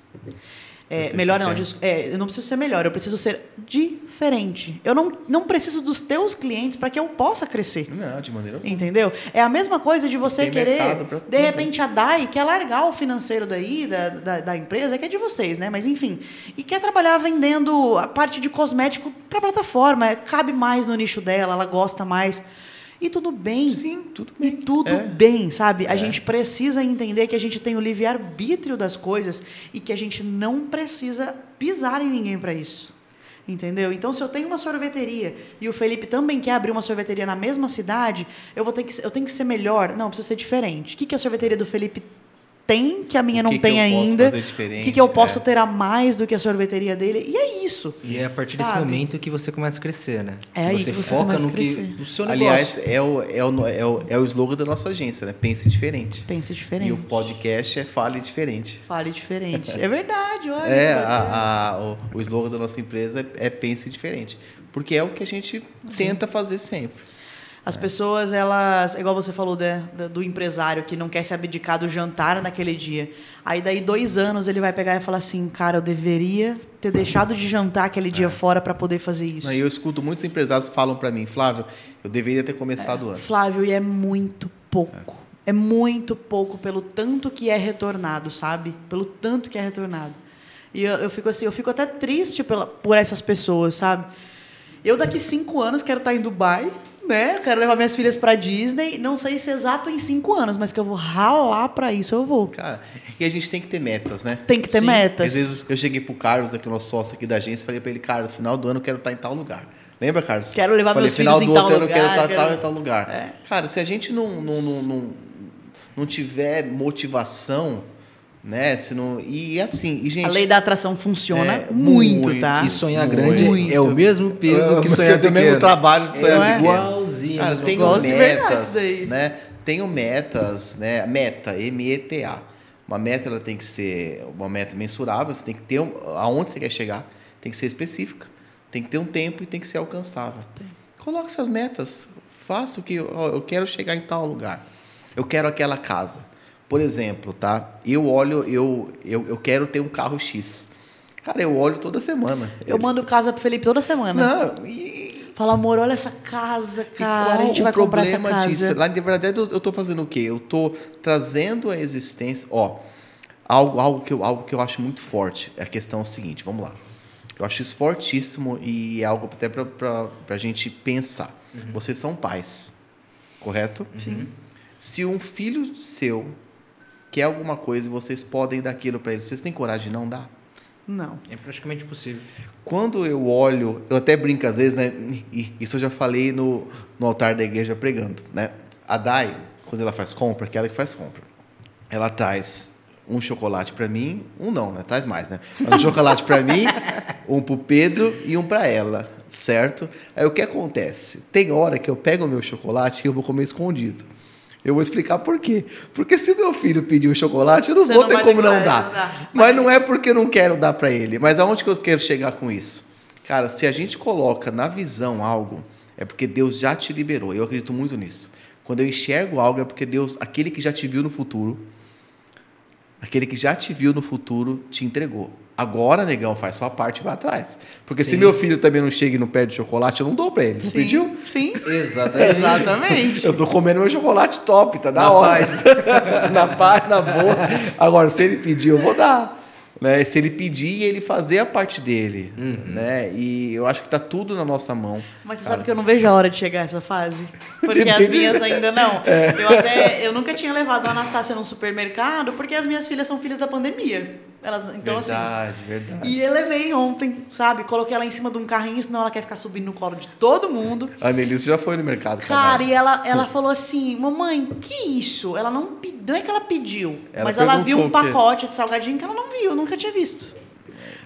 É, melhor não, é, eu não preciso ser melhor, eu preciso ser diferente. Eu não, não preciso dos teus clientes para que eu possa crescer. Não, de maneira alguma. Entendeu? É a mesma coisa de você querer, de repente, a DAI quer largar o financeiro daí, da, da, da empresa, que é de vocês, né? Mas enfim. E quer trabalhar vendendo a parte de cosmético para a plataforma. é, Cabe mais no nicho dela, ela gosta mais. E tudo bem. Sim, tudo E bem. tudo É. bem, sabe? A gente precisa entender que a gente tem o livre-arbítrio das coisas e que a gente não precisa pisar em ninguém para isso. Entendeu? Então, se eu tenho uma sorveteria e o Felipe também quer abrir uma sorveteria na mesma cidade, eu vou ter que eu tenho que ser melhor. Não, precisa ser diferente. O que, que a sorveteria do Felipe tem que a minha O não que que tem ainda? fazer O diferente, que, que eu posso é. ter a mais do que a sorveteria dele? E é isso. E é a partir desse Sabe? momento que você começa a crescer, né? É que aí você que você foca no, que, no seu negócio. Aliás, é o, é, o, é, o, é o slogan da nossa agência, né? Pense diferente. Pense E diferente. o podcast é Fale Diferente. Fale diferente. É verdade, olha. É, que a, a- o, o slogan da nossa empresa é, é Pense Diferente. Porque é o que a gente tenta fazer sempre. As pessoas, elas, igual você falou né, do, do empresário que não quer se abdicar do jantar naquele dia. Aí daí dois anos ele vai pegar e falar assim, cara, eu deveria ter deixado de jantar aquele dia fora para poder fazer isso. Aí eu escuto muitos empresários falam para mim, Flávio, eu deveria ter começado antes. Flávio, e é muito pouco. É. muito pouco pelo tanto que é retornado, sabe? Pelo tanto que é retornado. E eu, eu fico assim, eu fico até triste pela, por essas pessoas, sabe? Eu daqui cinco anos quero estar em Dubai, né? Quero levar minhas filhas para Disney. Não sei se é exato em cinco anos, mas que eu vou ralar para isso, eu vou. Cara, e a gente tem que ter metas, né? Tem que ter Sim, metas. Às vezes eu cheguei pro Carlos, aqui, o nosso sócio aqui da agência, e falei para ele, cara, no final do ano eu quero estar em tal lugar. Lembra, Carlos? Quero levar falei, meus final filhos em do tal outro ano eu quero lugar, estar quero- tal em tal lugar. É. Cara, se a gente não, não, não, não, não tiver motivação, né? Se não, e assim, e, gente. A lei da atração funciona É, muito, muito. tá? E sonhar Muito. grande Muito. é o mesmo peso que sonhar tem o mesmo pequeno. trabalho de sonhar é? pequeno. Igualzinho. Cara, tenho verdade metas, né? Tenho metas, né? Meta, M-E-T-A. Uma meta ela tem que ser uma meta mensurável, você tem que ter um, aonde você quer chegar, tem que ser específica, tem que ter um tempo e tem que ser alcançável. Coloque essas metas, faça o que ó, eu quero chegar em tal lugar. Eu quero aquela casa. Por exemplo, tá? Eu olho, eu, eu, eu quero ter um carro X. Cara, eu olho toda semana. Eu mando casa pro Felipe toda semana. Não, e, Fala, amor, olha essa casa, e cara. qual A gente o vai comprar essa problema casa. disso? Lá, de verdade, eu, tô fazendo o quê? Eu tô trazendo a existência. Ó, algo, algo, que eu, algo que eu acho muito forte. É a questão seguinte, vamos lá. Eu acho isso fortíssimo e é algo até pra, pra, pra gente pensar. Vocês são pais, correto? Sim. Se um filho seu quer alguma coisa e vocês podem dar aquilo para ele, vocês têm coragem de não dar? Não. É praticamente impossível. Quando eu olho, eu até brinco às vezes, né? Isso eu já falei no, no altar da igreja pregando, né? A Dai, quando ela faz compra, que ela que faz compra, ela traz um chocolate para mim, um não, né? Traz mais, né? Um chocolate para mim, um pro Pedro e um para ela, certo? Aí o que acontece? Tem hora que eu pego o meu chocolate e eu vou comer escondido. Eu vou explicar por quê. Porque se o meu filho pedir um chocolate, eu não Você vou não ter como não dar. não dá. Mas não é porque eu não quero dar para ele. Mas aonde que eu quero chegar com isso? Cara, se a gente coloca na visão algo, é porque Deus já te liberou. Eu acredito muito nisso. Quando eu enxergo algo, é porque Deus, aquele que já te viu no futuro, aquele que já te viu no futuro, te entregou. Agora, negão, faz sua parte e vai atrás. Porque se Sim. meu filho também não chega e não pede chocolate, eu não dou para ele. Não Sim. pediu? Sim. Exatamente. Exatamente. Eu tô comendo meu chocolate top, tá da Na hora. paz. na paz, na boa. Agora, se ele pedir, eu vou dar. Né? Se ele pedir e ele fazer a parte dele. Né? E eu acho que tá tudo na nossa mão. Mas você sabe que eu não vejo a hora de chegar essa fase? Porque as minhas ainda não. Eu até eu nunca tinha levado a Anastácia num supermercado, porque as minhas filhas são filhas da pandemia. Elas, então assim, verdade, verdade. e eu levei ontem, sabe? Coloquei ela em cima de um carrinho, senão ela quer ficar subindo no colo de todo mundo. A Annelise já foi no mercado. Cara, e ela, ela falou assim, mamãe, que isso? Ela não, pe- não é que ela pediu, Ela mas ela viu um pacote de salgadinho que ela não viu, nunca tinha visto.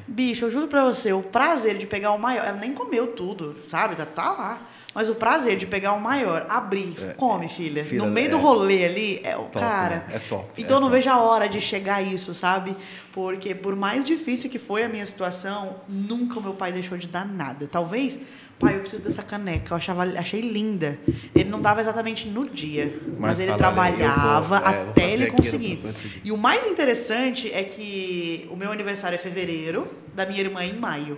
Bicho, eu juro pra você, o prazer de pegar o maior, ela nem comeu tudo, sabe? Tá lá. Mas o prazer de pegar o maior, abrir, come, filha. filha, no meio é. do rolê ali, é o Top, cara. né? É top, Então é eu não top. vejo a hora de chegar a isso, sabe? Porque por mais difícil que foi a minha situação, nunca o meu pai deixou de dar nada. Talvez, pai, eu preciso dessa caneca. Eu achava, achei linda. Ele não dava exatamente no dia, mas, Mas ele trabalhava vou- é, vou até ele conseguir. conseguir. E o mais interessante é que o meu aniversário é fevereiro, da minha irmã é em maio.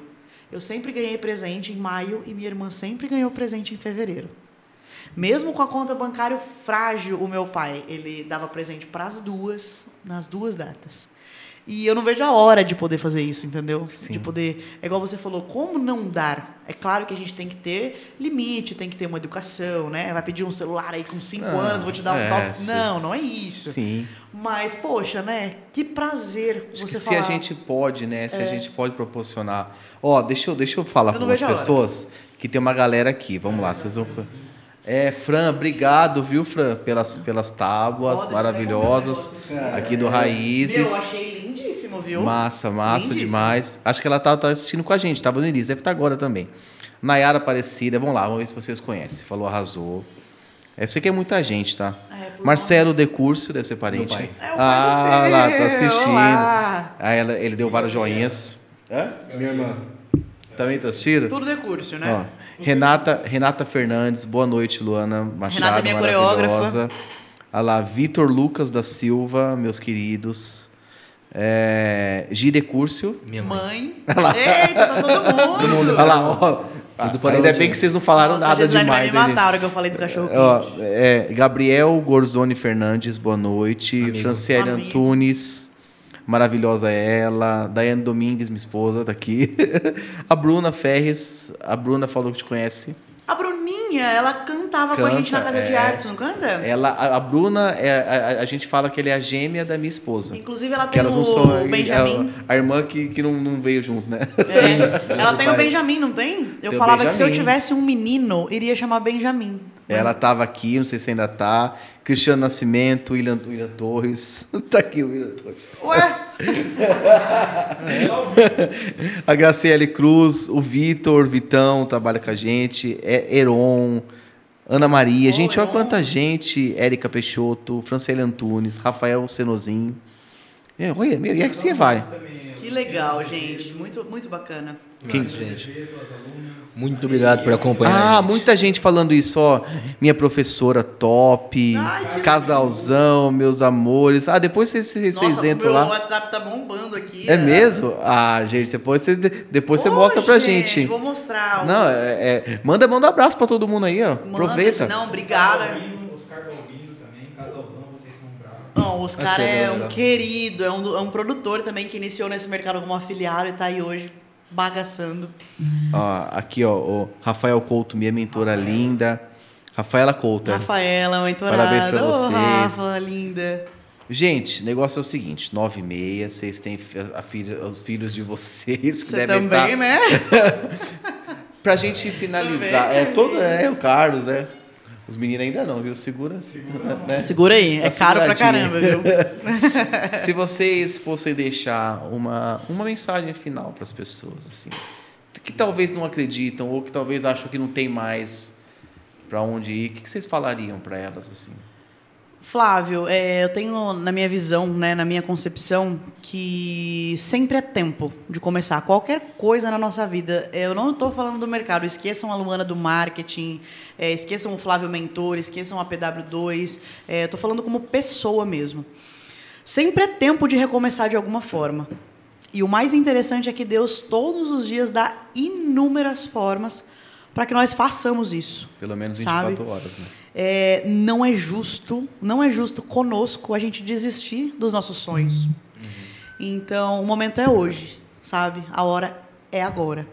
Eu sempre ganhei presente em maio e minha irmã sempre ganhou presente em fevereiro. Mesmo com a conta bancária frágil, o meu pai, ele dava presente para as duas, nas duas datas. E eu não vejo a hora de poder fazer isso, entendeu? Sim. De poder. É igual você falou, como não dar? É claro que a gente tem que ter limite, tem que ter uma educação, né? Vai pedir um celular aí com cinco Não, anos, vou te dar um é, toque. Não, não é isso. Sim. Mas, poxa, né? Que prazer Acho você que falar. se a gente pode, né? Se a gente pode proporcionar. Ó, deixa eu, deixa eu falar com as pessoas que tem uma galera aqui. Vamos lá, vocês vão. É, Fran, obrigado, viu, Fran, pelas, pelas tábuas eu maravilhosas aqui do Meu, Raízes. achei lindíssimo, viu? Massa, massa Lindíssimo. demais. Acho que ela tá, tá assistindo com a gente, tava no início, deve estar agora também. Nayara Aparecida, vamos lá, vamos ver se vocês conhecem. Falou, arrasou. É, sei que é muita gente, tá? É, Marcelo nós. Decurso, deve ser parente. pai. É o pai ah, lá, tá assistindo. olá. Aí ela, ele deu vários joinhas. Hã? Minha irmã. Também tá assistindo? Tudo decurso, né? Ó, Renata, Renata Fernandes, boa noite, Luana Machado, Renata, minha maravilhosa. Olha lá, Vitor Lucas da Silva, meus queridos. É, Gide Curcio. Minha mãe. Mãe. Eita, tá todo mundo. Olha lá, ó. Tudo para Ainda bem que vocês não falaram Nossa, nada demais. vai me matar a hora que eu falei do cachorro Ó, é, Gabriel Gorzoni Fernandes, boa noite. Amigo. Franciele Amigo. Antunes, maravilhosa ela. Daiane Domingues, minha esposa, tá aqui. a Bruna Ferres, a Bruna falou que te conhece. A Bruninha, ela cantava com a gente na Canta, Casa de é. Artes, não canta? Ela, a, a Bruna, é, a, a gente fala que ela é a gêmea da minha esposa. Inclusive, ela tem elas não o são. Benjamin. A, a irmã que, que não, não veio junto, né? É, ela tem o. Benjamin, não tem? Eu Tem o falava que se eu tivesse um menino, iria chamar Benjamin. Ela estava aqui, não sei se ainda tá. Cristiano Nascimento, William, William Torres. tá aqui o William Torres. Ué, A Graciele Cruz, o Vitor, Vitão, trabalha com a gente. É Heron, Ana Maria. Ô, gente, olha Heron. quanta gente. Érica Peixoto, Franciele Antunes, Rafael Senozin. É, olha, meu, e aqui você vai. que legal, gente. Muito, muito bacana. Quem- gente. Muito obrigado por acompanhar. Ah, gente. muita gente falando isso, ó. Minha professora top, Ai, casalzão, meus amores. Ah, depois vocês, vocês Nossa, o entram meu lá. WhatsApp tá bombando aqui. É mesmo? Ah, gente, depois, vocês, depois você Ô, mostra pra gente. Vou mostrar. Não, é, é- manda, manda um abraço pra todo mundo aí, ó. Manda- Aproveita. Não, obrigada. Oscar tá ouvindo também, casalzão, vocês são bravos. Não, o Oscar é um querido, é um, é um produtor também que iniciou nesse mercado como afiliado e tá aí hoje bagaçando. Ó, aqui, ó, o Rafael Couto, minha mentora linda. Rafaela Couto. é. Rafaela, mentorada. Parabéns pra Ô, vocês. Rafa, linda. Gente, o negócio é o seguinte: nove e meia, vocês têm filha, os filhos de vocês que Você devem também, estar. né? Pra gente finalizar, é todo, é o Carlos, é. Os meninos ainda não, viu? Segura, né? Segura aí, é caro pra caramba, viu? Se vocês fossem deixar uma, uma mensagem final para as pessoas, assim, que talvez não acreditam ou que talvez acham que não tem mais para onde ir, o que que vocês falariam para elas, assim? Flávio, é, eu tenho na minha visão, né, na minha concepção, que sempre é tempo de começar qualquer coisa na nossa vida. Eu não estou falando do mercado, esqueçam a Luana do marketing, é, esqueçam o Flávio Mentor, esqueçam a PW2, é, estou falando como pessoa mesmo. Sempre é tempo de recomeçar de alguma forma. E o mais interessante é que Deus todos os dias dá inúmeras formas para que nós façamos isso. Pelo menos Sabe? 24 horas, né? É, não é justo, não é justo conosco a gente desistir dos nossos sonhos. Então, o momento é hoje, sabe? A hora é agora.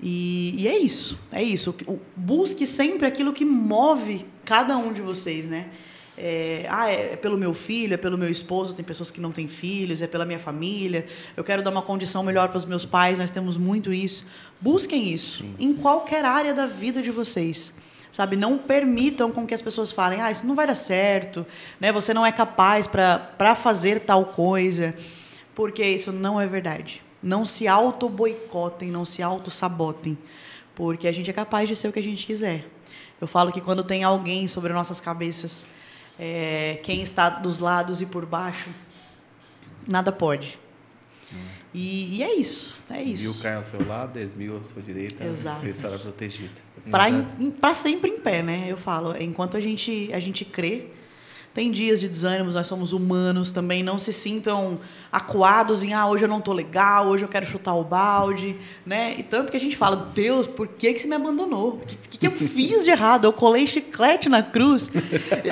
E, e é isso, é isso. O- Busque sempre aquilo que move cada um de vocês, né? É, ah, é pelo meu filho, é pelo meu esposo, tem pessoas que não têm filhos, é pela minha família, eu quero dar uma condição melhor para os meus pais, nós temos muito isso. Busquem isso em qualquer área da vida de vocês. Sabe, não permitam com que as pessoas falem, ah, isso não vai dar certo, né? Você não é capaz para fazer tal coisa, porque isso não é verdade. Não se auto-boicotem, não se auto-sabotem, porque a gente é capaz de ser o que a gente quiser. Eu falo que quando tem alguém sobre nossas cabeças, é, quem está dos lados e por baixo, nada pode. E, e é isso, é Mil isso. caem ao seu lado, dez mil à sua direita, Exato. você estará protegido. Para sempre em pé, né? Eu falo, enquanto a gente a gente crê, Tem dias de desânimos, nós somos humanos também. Não se sintam acuados em, ah, hoje eu não tô legal, hoje eu quero chutar o balde, né? E tanto que a gente fala, Deus, por que, que você me abandonou? O que, que eu fiz de errado? Eu colei chiclete na cruz.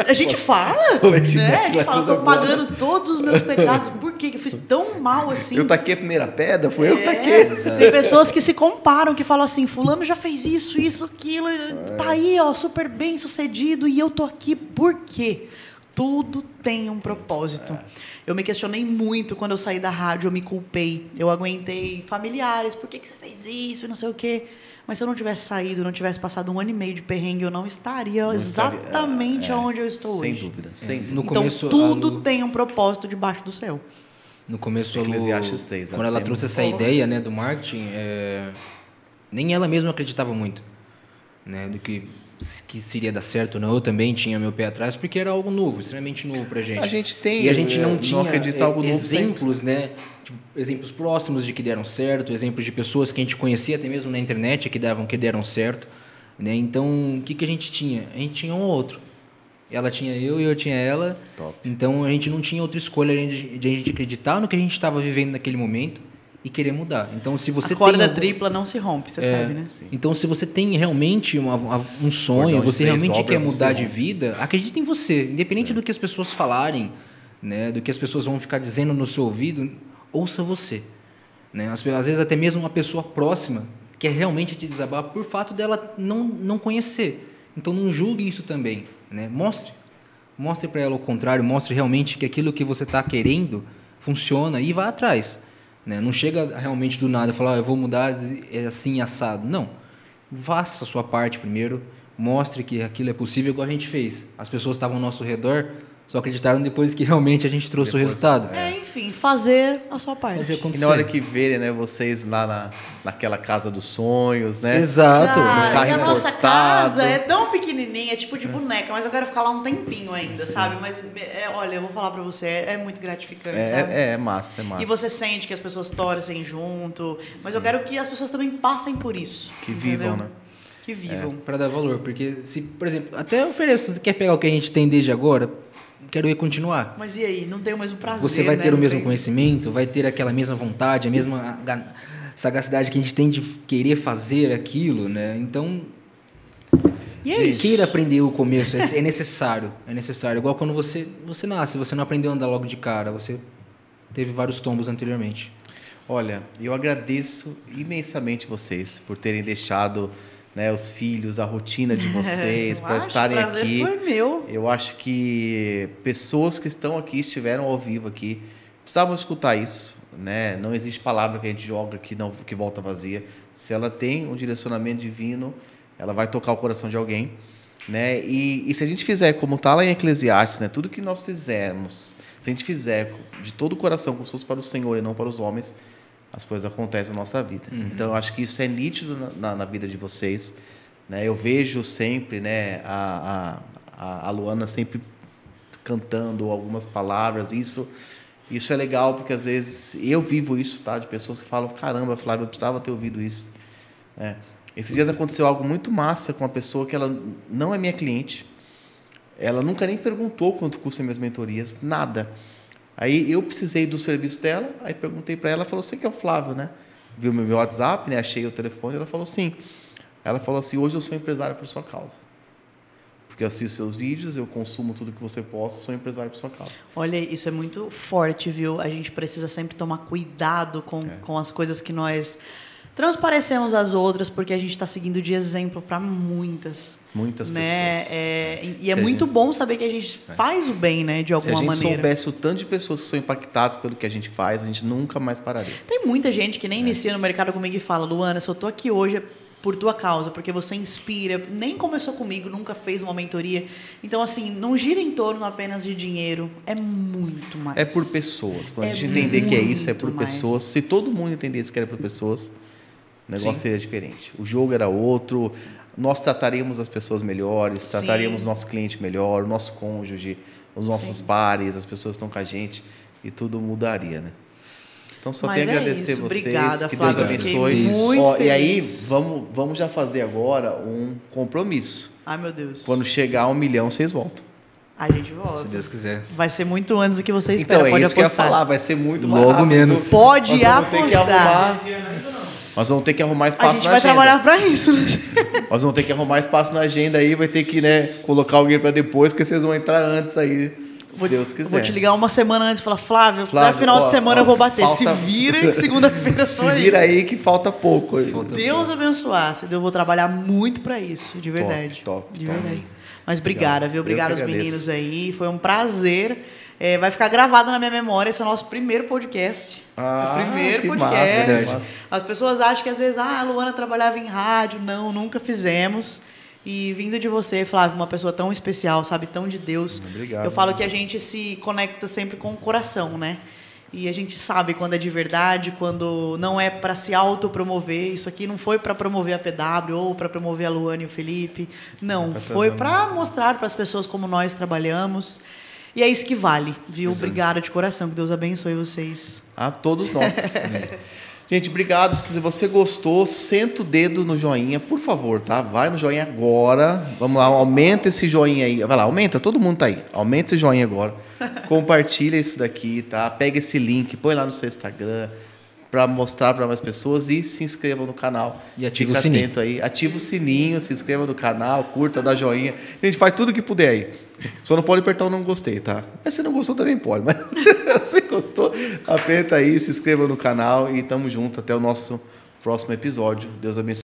A gente fala, Colei né? A gente fala, tô pagando todos os meus pecados. Por que eu fiz tão mal assim? Eu taquei a primeira pedra, foi eu que É, taquei. Tem pessoas que se comparam, que falam assim, fulano já fez isso, isso, aquilo, tá aí, ó, super bem sucedido, e eu tô aqui por quê? Tudo tem um propósito. Eu me questionei muito quando eu saí da rádio, eu me culpei. Eu aguentei familiares, por que, que você fez isso e não sei o quê. Mas se eu não tivesse saído, não tivesse passado um ano e meio de perrengue, eu não estaria Não estaria- exatamente é, é. aonde eu estou Sem hoje. dúvida, sem dúvida. No Então começo, tudo Lu- tem um propósito debaixo do céu. No começo, Lu, Eclesiastes 3, quando ela trouxe essa ideia né, do marketing, é, nem ela mesma acreditava muito né, do que, que seria dar certo ou não. Eu também tinha meu pé atrás, porque era algo novo, extremamente novo pra gente. A gente tem, E a gente não não tinha acredita é, algo novo exemplos, né? Tipo, exemplos próximos de que deram certo, exemplos de pessoas que a gente conhecia até mesmo na internet que, davam, que deram certo. Né? Então, o que, que a gente tinha? A gente tinha um ou outro. Ela tinha eu e eu tinha ela. Top. Então a gente não tinha outra escolha além de, de a gente acreditar no que a gente estava vivendo naquele momento e querer mudar. Então se você a corda algum- tripla não se rompe, você É, sabe, né? Então se você tem realmente uma- um sonho, você realmente quer mudar se de rompe. vida, acredite em você, independente É. do que as pessoas falarem, né, do que as pessoas vão ficar dizendo no seu ouvido, ouça você, né? Às, às vezes até mesmo uma pessoa próxima quer realmente te desabar por fato dela não não conhecer. Então não julgue isso também, né? Mostre Mostre para ela o contrário, mostre realmente que aquilo que você está querendo funciona e vá atrás. Né? Não chega realmente do nada e falar, ah, eu vou mudar é assim assado. Não. Faça a sua parte primeiro, mostre que aquilo é possível, igual a gente fez. As pessoas estavam ao nosso redor, só acreditaram depois que realmente a gente trouxe o Depois, resultado. É, enfim, fazer a sua parte. Fazer E acontecer. na hora que verem, né, vocês lá na, naquela casa dos sonhos, né? Exato. Ah, carro e a nossa casa é tão pequenininha, é tipo de boneca, mas eu quero ficar lá um tempinho ainda, sabe? Mas, é, olha, eu vou falar pra você, é, é muito gratificante, sabe? É, é, é massa, é massa. E você sente que as pessoas torcem junto, mas eu quero que as pessoas também passem por isso. Que entendeu? vivam, né? Que vivam. Para dar valor, porque se, por exemplo, até ofereço, você quer pegar o que a gente tem desde agora, quero ir continuar. Mas e aí? Não tem o mesmo prazer. Você vai né? ter o mesmo tem- conhecimento, vai ter aquela mesma vontade, a mesma ga- sagacidade que a gente tem de querer fazer aquilo, né? Então, E é isso. queira aprender o começo, é é necessário, é necessário. Igual quando você você nasce, você não aprendeu a andar logo de cara, você teve vários tombos anteriormente. Olha, eu agradeço imensamente vocês por terem deixado né, os filhos, a rotina de vocês, para estarem aqui. Foi meu. Eu acho que pessoas que estão aqui, estiveram ao vivo aqui, precisavam escutar isso. Né? Não existe palavra que a gente joga que, não, que volta vazia. Se ela tem um direcionamento divino, ela vai tocar o coração de alguém. Né? E, e se a gente fizer como está lá em Eclesiastes, né? tudo que nós fizermos, se a gente fizer de todo o coração, como se fosse para o Senhor e não para os homens, as coisas acontecem na nossa vida. Então, eu acho que isso é nítido na, na, na vida de vocês. Né? Eu vejo sempre né, a, a, a Luana sempre cantando algumas palavras. Isso, isso é legal, porque às vezes eu vivo isso, tá? De pessoas que falam, caramba, Flávio, eu precisava ter ouvido isso. né? Esses dias aconteceu algo muito massa com uma pessoa que ela não é minha cliente. Ela nunca nem perguntou quanto custa minhas mentorias, nada. Aí eu precisei do serviço dela, aí perguntei para ela, ela falou: "Você que é o Flávio, né?" Viu meu WhatsApp, né? Achei o telefone, ela falou: "Sim". Ela falou assim: "Hoje eu sou empresária por sua causa". Porque eu assisto seus vídeos, eu consumo tudo que você posta, sou empresário por sua causa. Olha, isso é muito forte, viu? A gente precisa sempre tomar cuidado com, É. com as coisas que nós transparecemos às outras, porque a gente está seguindo de exemplo para muitas. Muitas né? pessoas. É, e Se é a muito gente- bom saber que a gente faz o bem, né? De Se a alguma gente maneira. soubesse o tanto de pessoas que são impactadas pelo que a gente faz, a gente nunca mais pararia. Tem muita gente que nem É. inicia no mercado comigo e fala, Luana, se eu tô aqui hoje é por tua causa, porque você inspira, nem começou comigo, nunca fez uma mentoria. Então, assim, não gira em torno apenas de dinheiro, é muito mais. É por pessoas. Quando a É gente entender que é isso, é por mais. pessoas. Se todo mundo entendesse que era por pessoas, o negócio Sim. seria diferente. O jogo era outro. Nós trataríamos as pessoas melhores, Sim. trataríamos o nosso cliente melhor, o nosso cônjuge, os nossos Sim. pares, as pessoas que estão com a gente, e tudo mudaria, né? Então só Mas tenho a é agradecer isso. vocês, Obrigada, que Flávia, Deus abençoe. muito Ó, e aí vamos, vamos já fazer agora um compromisso. Ai, meu Deus. Quando chegar a um milhão, vocês voltam. A gente volta. Se Deus quiser. Vai ser muito antes do que você espera. Então, é pode isso que eu ia apostar. falar, vai ser muito mais Logo rápido. menos. Pode Nós vamos ter que apostar. arrumar. Nós vamos ter que arrumar A espaço gente na vai agenda. trabalhar pra isso. né? Nós vamos ter que arrumar espaço na agenda aí, vai ter que, né, colocar alguém pra depois, porque vocês vão entrar antes aí, se Deus quiser. Vou te ligar uma semana antes e falar, Flávio, Flávio, até final ó, de semana ó, eu vou bater. falta- Se vira que segunda-feira Se vira aí que falta pouco. aí. Falta Deus abençoar. Se Eu vou trabalhar muito pra isso, de verdade. top, de top. verdade. Mas obrigada, viu? Obrigada aos meninos aí. Foi um prazer. É, vai ficar gravado na minha memória. Esse é o nosso primeiro podcast. Ah, É primeiro podcast. massa, massa. As pessoas acham que às vezes, ah, a Luana trabalhava em rádio. Não, nunca fizemos. E vindo de você, Flávio, uma pessoa tão especial, sabe, tão de Deus. Obrigado. Eu falo que a gente se conecta sempre com o coração, né? E a gente sabe quando é de verdade, quando não é para se autopromover. Isso aqui não foi para promover a PW ou para promover a Luana e o Felipe. Não, Pra foi para mostrar para as pessoas como nós trabalhamos. E é isso que vale, viu? Obrigada de coração. Que Deus abençoe vocês. A todos nós. Gente, obrigado. Se você gostou, senta o dedo no joinha, por favor, tá? Vai no joinha agora. Vamos lá, aumenta esse joinha aí. Vai lá, aumenta, todo mundo tá aí. Aumenta esse joinha agora. Compartilha isso daqui, tá? Pega esse link, põe lá no seu Instagram para mostrar para mais pessoas e se inscreva no canal. E ativa Fica o sininho. atento aí, ativa o sininho, se inscreva no canal, curta, dá joinha. Gente, faz tudo que puder aí. Só não pode apertar o não gostei, tá? Mas se não gostou também pode, mas se gostou, aperta aí, se inscreva no canal e tamo junto até o nosso próximo episódio. Deus abençoe.